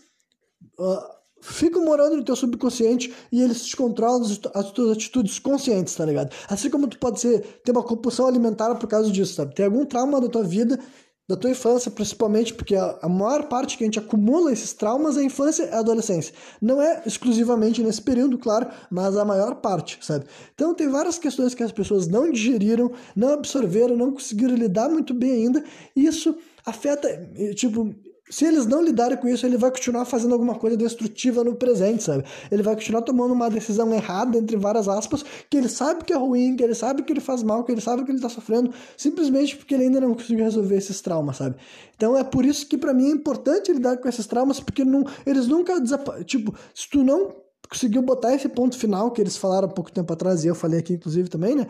Uh, ficam morando no teu subconsciente e eles te controlam as tuas atitudes conscientes, tá ligado? Assim como tu pode ser, ter uma compulsão alimentar por causa disso, sabe? Tem algum trauma da tua vida, da tua infância, principalmente, porque a, a maior parte que a gente acumula esses traumas é a infância e a adolescência. Não é exclusivamente nesse período, claro, mas a maior parte, sabe? Então tem várias questões que as pessoas não digeriram, não absorveram, não conseguiram lidar muito bem ainda, e isso afeta, tipo, se eles não lidarem com isso, ele vai continuar fazendo alguma coisa destrutiva no presente, sabe? Ele vai continuar tomando uma decisão errada, entre várias aspas, que ele sabe que é ruim, que ele sabe que ele faz mal, que ele sabe que ele tá sofrendo, simplesmente porque ele ainda não conseguiu resolver esses traumas, sabe? Então é por isso que para mim é importante lidar com esses traumas, porque não, eles nunca desaparecem. Tipo, se tu não conseguiu botar esse ponto final que eles falaram há pouco tempo atrás, e eu falei aqui inclusive também, né?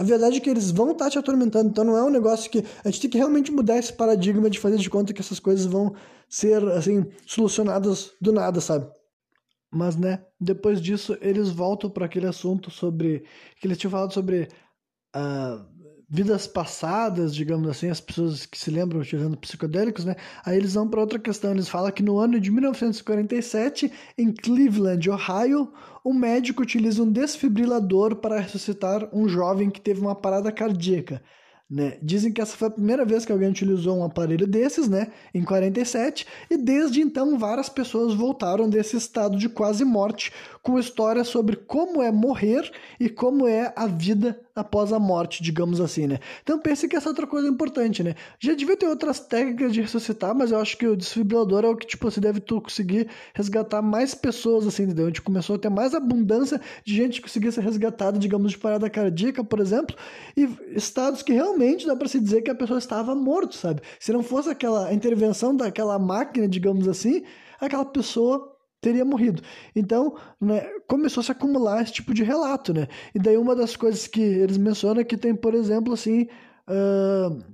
A verdade é que eles vão estar tá te atormentando, então não é um negócio que a gente tem que realmente mudar esse paradigma de fazer de conta que essas coisas vão ser assim solucionadas do nada, sabe? Mas né, depois disso eles voltam para aquele assunto sobre que eles tinham falado sobre uh, vidas passadas, digamos assim, as pessoas que se lembram utilizando psicodélicos, né? Aí eles vão para outra questão, eles falam que no ano de 1947, em Cleveland, Ohio, um médico utiliza um desfibrilador para ressuscitar um jovem que teve uma parada cardíaca. Né? Dizem que essa foi a primeira vez que alguém utilizou um aparelho desses, né? Em 47, e desde então várias pessoas voltaram desse estado de quase morte, com histórias sobre como é morrer e como é a vida após a morte, digamos assim, né? Então pense que essa é outra coisa importante, né? Já devia ter outras técnicas de ressuscitar, mas eu acho que o desfibrilador é o que, tipo, você deve conseguir resgatar mais pessoas, assim, entendeu? A gente começou a ter mais abundância de gente que conseguia ser resgatada, digamos, de parada cardíaca, por exemplo, e estados que realmente dá para se dizer que a pessoa estava morta, sabe? Se não fosse aquela intervenção daquela máquina, digamos assim, aquela pessoa teria morrido. Então, né, começou a se acumular esse tipo de relato, né? E daí uma das coisas que eles mencionam é que tem, por exemplo, assim, uh,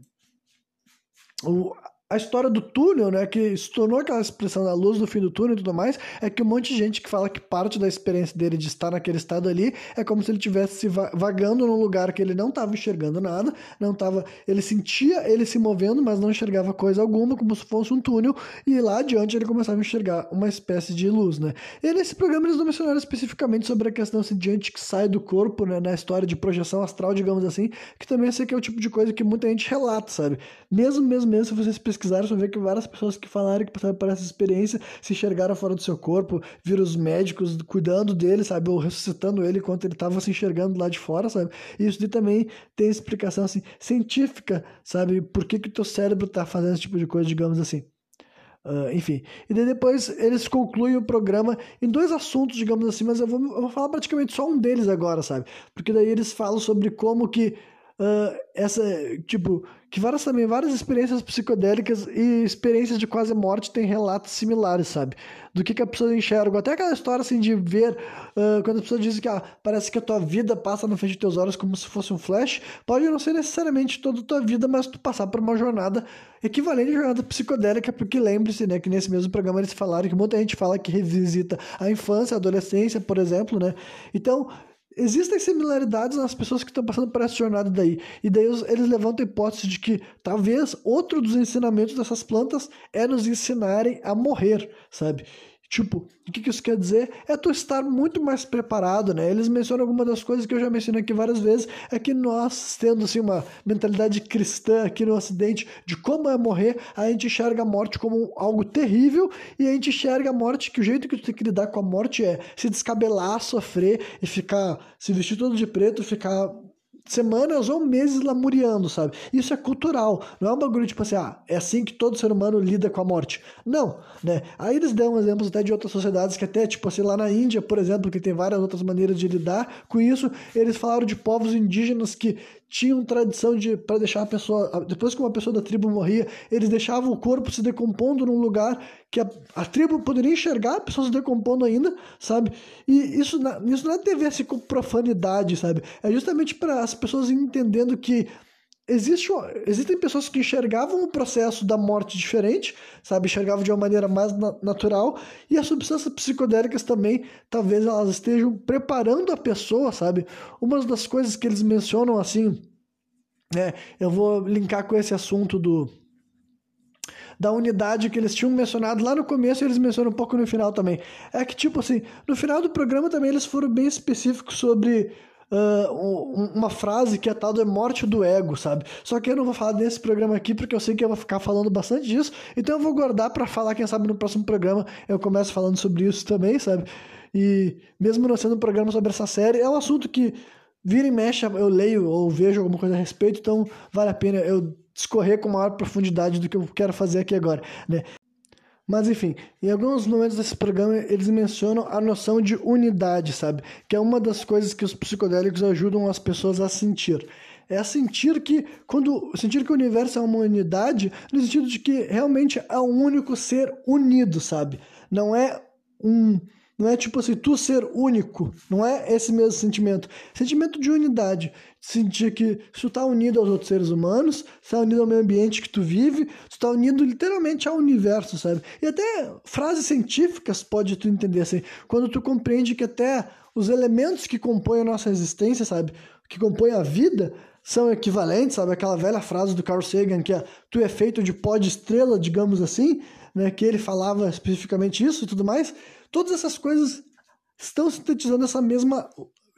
o, a história do túnel, né, que se tornou aquela expressão da luz do fim do túnel e tudo mais, é que um monte de gente que fala que parte da experiência dele de estar naquele estado ali é como se ele estivesse vagando num lugar que ele não estava enxergando nada, não estava, ele sentia ele se movendo, mas não enxergava coisa alguma, como se fosse um túnel, e lá adiante ele começava a enxergar uma espécie de luz, né. E nesse programa eles não mencionaram especificamente sobre a questão assim, de gente que sai do corpo, né, na história de projeção astral, digamos assim, que também sei que é o tipo de coisa que muita gente relata, sabe. Mesmo, mesmo, mesmo, se vocês pesquisaram, vai ver que várias pessoas que falaram que passaram por essa experiência se enxergaram fora do seu corpo, viram os médicos cuidando dele, sabe, ou ressuscitando ele enquanto ele estava se enxergando lá de fora, sabe. E isso também tem explicação, assim, científica, sabe, por que que o teu cérebro está fazendo esse tipo de coisa, digamos assim. Uh, enfim, e daí depois eles concluem o programa em dois assuntos, digamos assim, mas eu vou, eu vou falar praticamente só um deles agora, sabe? Porque daí eles falam sobre como que uh, essa, tipo, que várias também, várias experiências psicodélicas e experiências de quase morte têm relatos similares, sabe? Do que, que a pessoa enxerga. Até aquela história, assim, de ver, uh, quando a pessoa diz que ah, parece que a tua vida passa na frente de teus olhos como se fosse um flash, pode não ser necessariamente toda a tua vida, mas tu passar por uma jornada equivalente à jornada psicodélica, porque lembre-se, né, que nesse mesmo programa eles falaram que muita gente fala que revisita a infância, a adolescência, por exemplo, né? Então, existem similaridades nas pessoas que estão passando por essa jornada daí. E daí eles levantam a hipótese de que talvez outro dos ensinamentos dessas plantas é nos ensinarem a morrer, sabe? Tipo, o que, que isso quer dizer? É tu estar muito mais preparado, né? Eles mencionam alguma das coisas que eu já mencionei aqui várias vezes, é que nós, tendo assim, uma mentalidade cristã aqui no Ocidente de como é morrer, a gente enxerga a morte como algo terrível e a gente enxerga a morte que o jeito que tu tem que lidar com a morte é se descabelar, sofrer e ficar, se vestir todo de preto, ficar semanas ou meses lamuriando, sabe? Isso é cultural, não é um bagulho tipo assim, ah, é assim que todo ser humano lida com a morte. Não, né? Aí eles dão exemplos até de outras sociedades que até, tipo assim, lá na Índia, por exemplo, que tem várias outras maneiras de lidar com isso, eles falaram de povos indígenas que tinham tradição de para deixar a pessoa depois que uma pessoa da tribo morria eles deixavam o corpo se decompondo num lugar que a, a tribo poderia enxergar a pessoa se decompondo ainda sabe? E isso isso não é assim com profanidade sabe? É justamente para as pessoas entendendo que existe, existem pessoas que enxergavam o processo da morte diferente, sabe? Enxergavam de uma maneira mais na natural, e as substâncias psicodélicas também, talvez elas estejam preparando a pessoa, sabe? Uma das coisas que eles mencionam assim, né? Eu vou linkar com esse assunto do da unidade que eles tinham mencionado lá no começo e eles mencionam um pouco no final também. É que, tipo assim, no final do programa também eles foram bem específicos sobre uh, uma frase que é tal da morte do ego, sabe? Só que eu não vou falar desse programa aqui porque eu sei que eu vou ficar falando bastante disso, então eu vou guardar para falar, quem sabe no próximo programa eu começo falando sobre isso também, sabe? E mesmo não sendo um programa sobre essa série, é um assunto que vira e mexe, eu leio ou vejo alguma coisa a respeito, então vale a pena eu discorrer com maior profundidade do que eu quero fazer aqui agora, né? Mas enfim, em alguns momentos desse programa eles mencionam a noção de unidade, sabe? Que é uma das coisas que os psicodélicos ajudam as pessoas a sentir. É a sentir que quando sentir que o universo é uma unidade, no sentido de que realmente é um único ser unido, sabe? Não é um não é tipo assim, tu ser único. Não é esse mesmo sentimento. Sentimento de unidade. Sentir que tu tá unido aos outros seres humanos, tu tá unido ao meio ambiente que tu vive, tu tá unido literalmente ao universo, sabe? E até frases científicas pode tu entender assim. Quando tu compreende que até os elementos que compõem a nossa existência, sabe? Que compõem a vida, são equivalentes, sabe? Aquela velha frase do Carl Sagan que é, tu é feito de pó de estrela, digamos assim, né? Que ele falava especificamente isso e tudo mais. Todas essas coisas estão sintetizando essa mesma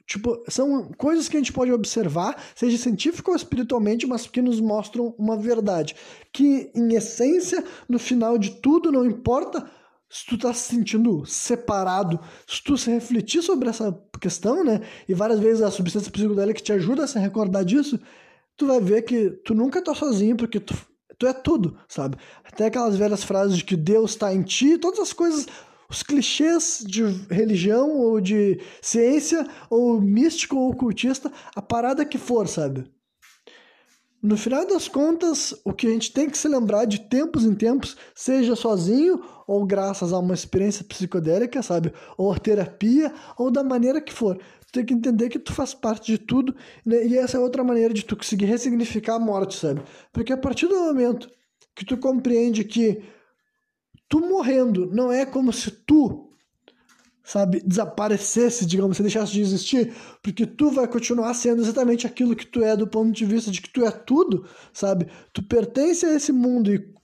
Tipo, são coisas que a gente pode observar, seja científico ou espiritualmente, mas que nos mostram uma verdade. Que, em essência, no final de tudo, não importa se tu tá se sentindo separado, se tu se refletir sobre essa questão, né? E várias vezes a substância psicodélica te ajuda a se recordar disso, tu vai ver que tu nunca tá sozinho, porque tu, tu é tudo, sabe? Até aquelas velhas frases de que Deus está em ti, todas as coisas os clichês de religião ou de ciência ou místico ou ocultista, a parada que for, sabe? No final das contas, o que a gente tem que se lembrar de tempos em tempos, seja sozinho ou graças a uma experiência psicodélica, sabe? Ou terapia, ou da maneira que for. Tu tem que entender que tu faz parte de tudo, né? e essa é outra maneira de tu conseguir ressignificar a morte, sabe? Porque a partir do momento que tu compreende que tu morrendo não é como se tu, sabe, desaparecesse, digamos, se deixasse de existir, porque tu vai continuar sendo exatamente aquilo que tu é do ponto de vista de que tu é tudo, sabe? Tu pertence a esse mundo e,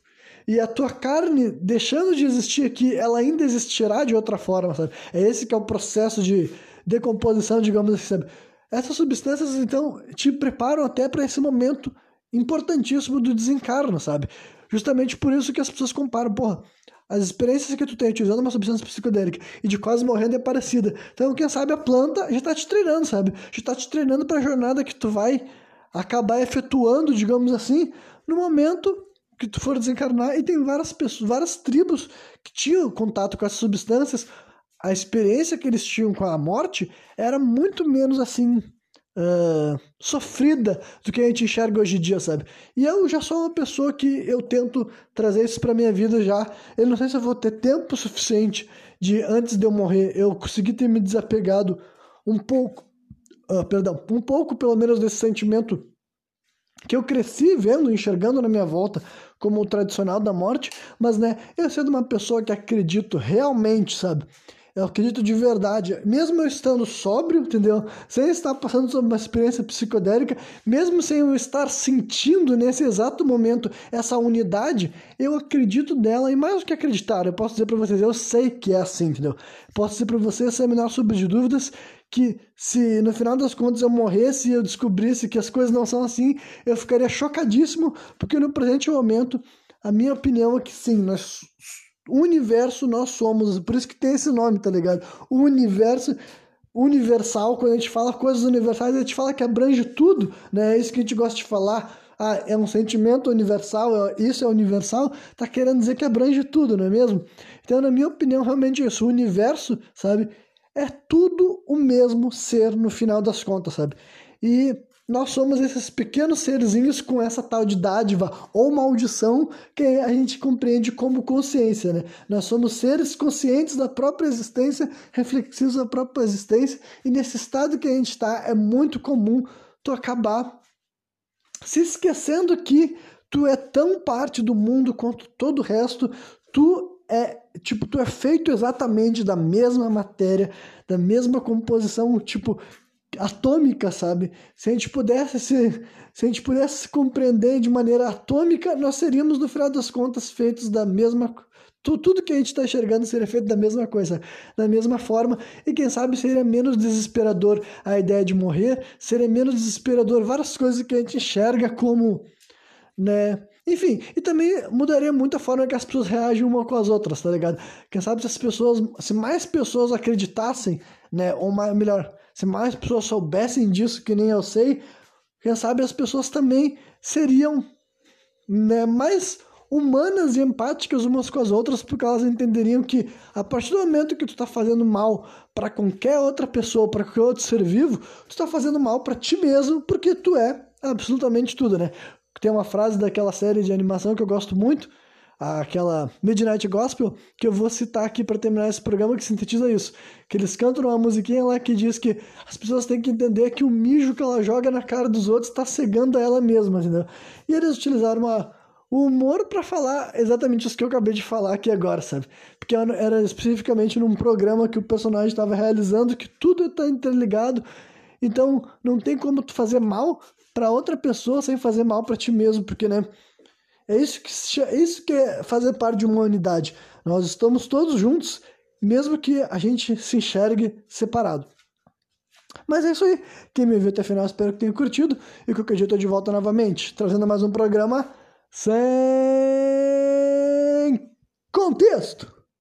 e a tua carne, deixando de existir aqui, ela ainda existirá de outra forma, sabe? É esse que é o processo de decomposição, digamos assim, sabe? Essas substâncias, então, te preparam até para esse momento importantíssimo do desencarno, sabe? Justamente por isso que as pessoas comparam, porra, as experiências que tu tem utilizando uma substância psicodélica e de quase morrendo é parecida. Então, quem sabe a planta já está te treinando, sabe? Já está te treinando para a jornada que tu vai acabar efetuando, digamos assim, no momento que tu for desencarnar. E tem várias pessoas, várias tribos que tinham contato com essas substâncias. A experiência que eles tinham com a morte era muito menos assim uh, sofrida do que a gente enxerga hoje em dia, sabe? E eu já sou uma pessoa que eu tento trazer isso para minha vida já. Eu não sei se eu vou ter tempo suficiente de antes de eu morrer eu conseguir ter me desapegado um pouco, uh, perdão, um pouco pelo menos desse sentimento que eu cresci vendo, enxergando na minha volta como o tradicional da morte, mas né, eu sendo uma pessoa que acredito realmente, sabe? Eu acredito de verdade, mesmo eu estando sóbrio, entendeu? Sem estar passando por uma experiência psicodélica, mesmo sem eu estar sentindo nesse exato momento essa unidade, eu acredito nela e mais do que acreditar, eu posso dizer para vocês, eu sei que é assim, entendeu? Posso dizer para vocês, sem a menor sombra de dúvidas, que se no final das contas eu morresse e eu descobrisse que as coisas não são assim, eu ficaria chocadíssimo, porque no presente momento, a minha opinião é que sim, nós universo nós somos, por isso que tem esse nome, tá ligado? O universo universal, quando a gente fala coisas universais, a gente fala que abrange tudo, né? É isso que a gente gosta de falar. Ah, é um sentimento universal, é, isso é universal, tá querendo dizer que abrange tudo, não é mesmo? Então, na minha opinião, realmente isso. O universo, sabe, é tudo o mesmo ser no final das contas, sabe? E nós somos esses pequenos serzinhos com essa tal de dádiva ou maldição que a gente compreende como consciência, né? Nós somos seres conscientes da própria existência, reflexivos da própria existência, e nesse estado que a gente está é muito comum tu acabar se esquecendo que tu é tão parte do mundo quanto todo o resto, tu é tipo tu é feito exatamente da mesma matéria, da mesma composição, tipo atômica, sabe? Se a gente pudesse se, se a gente pudesse se compreender de maneira atômica, nós seríamos no final das contas feitos da mesma tudo que a gente está enxergando seria feito da mesma coisa, da mesma forma, e quem sabe seria menos desesperador a ideia de morrer, seria menos desesperador várias coisas que a gente enxerga como, né? Enfim, e também mudaria muito a forma que as pessoas reagem uma com as outras, tá ligado? Quem sabe se as pessoas, se mais pessoas acreditassem, né, ou mais, melhor, se mais pessoas soubessem disso, que nem eu sei, quem sabe as pessoas também seriam né, mais humanas e empáticas umas com as outras, porque elas entenderiam que a partir do momento que tu está fazendo mal para qualquer outra pessoa, para qualquer outro ser vivo, tu está fazendo mal para ti mesmo, porque tu é absolutamente tudo, né? Tem uma frase daquela série de animação que eu gosto muito, aquela Midnight Gospel, que eu vou citar aqui para terminar esse programa, que sintetiza isso. Que eles cantam uma musiquinha lá que diz que as pessoas têm que entender que o mijo que ela joga na cara dos outros está cegando a ela mesma, entendeu? E eles utilizaram uma, o humor para falar exatamente isso que eu acabei de falar aqui agora, sabe? Porque era especificamente num programa que o personagem estava realizando, que tudo está interligado, então não tem como tu fazer mal para outra pessoa sem fazer mal para ti mesmo, porque né, é isso que é isso que é fazer parte de uma unidade. Nós estamos todos juntos, mesmo que a gente se enxergue separado. Mas é isso aí. Quem me viu até o final, espero que tenha curtido. E qualquer dia eu tô de volta novamente, trazendo mais um programa sem contexto.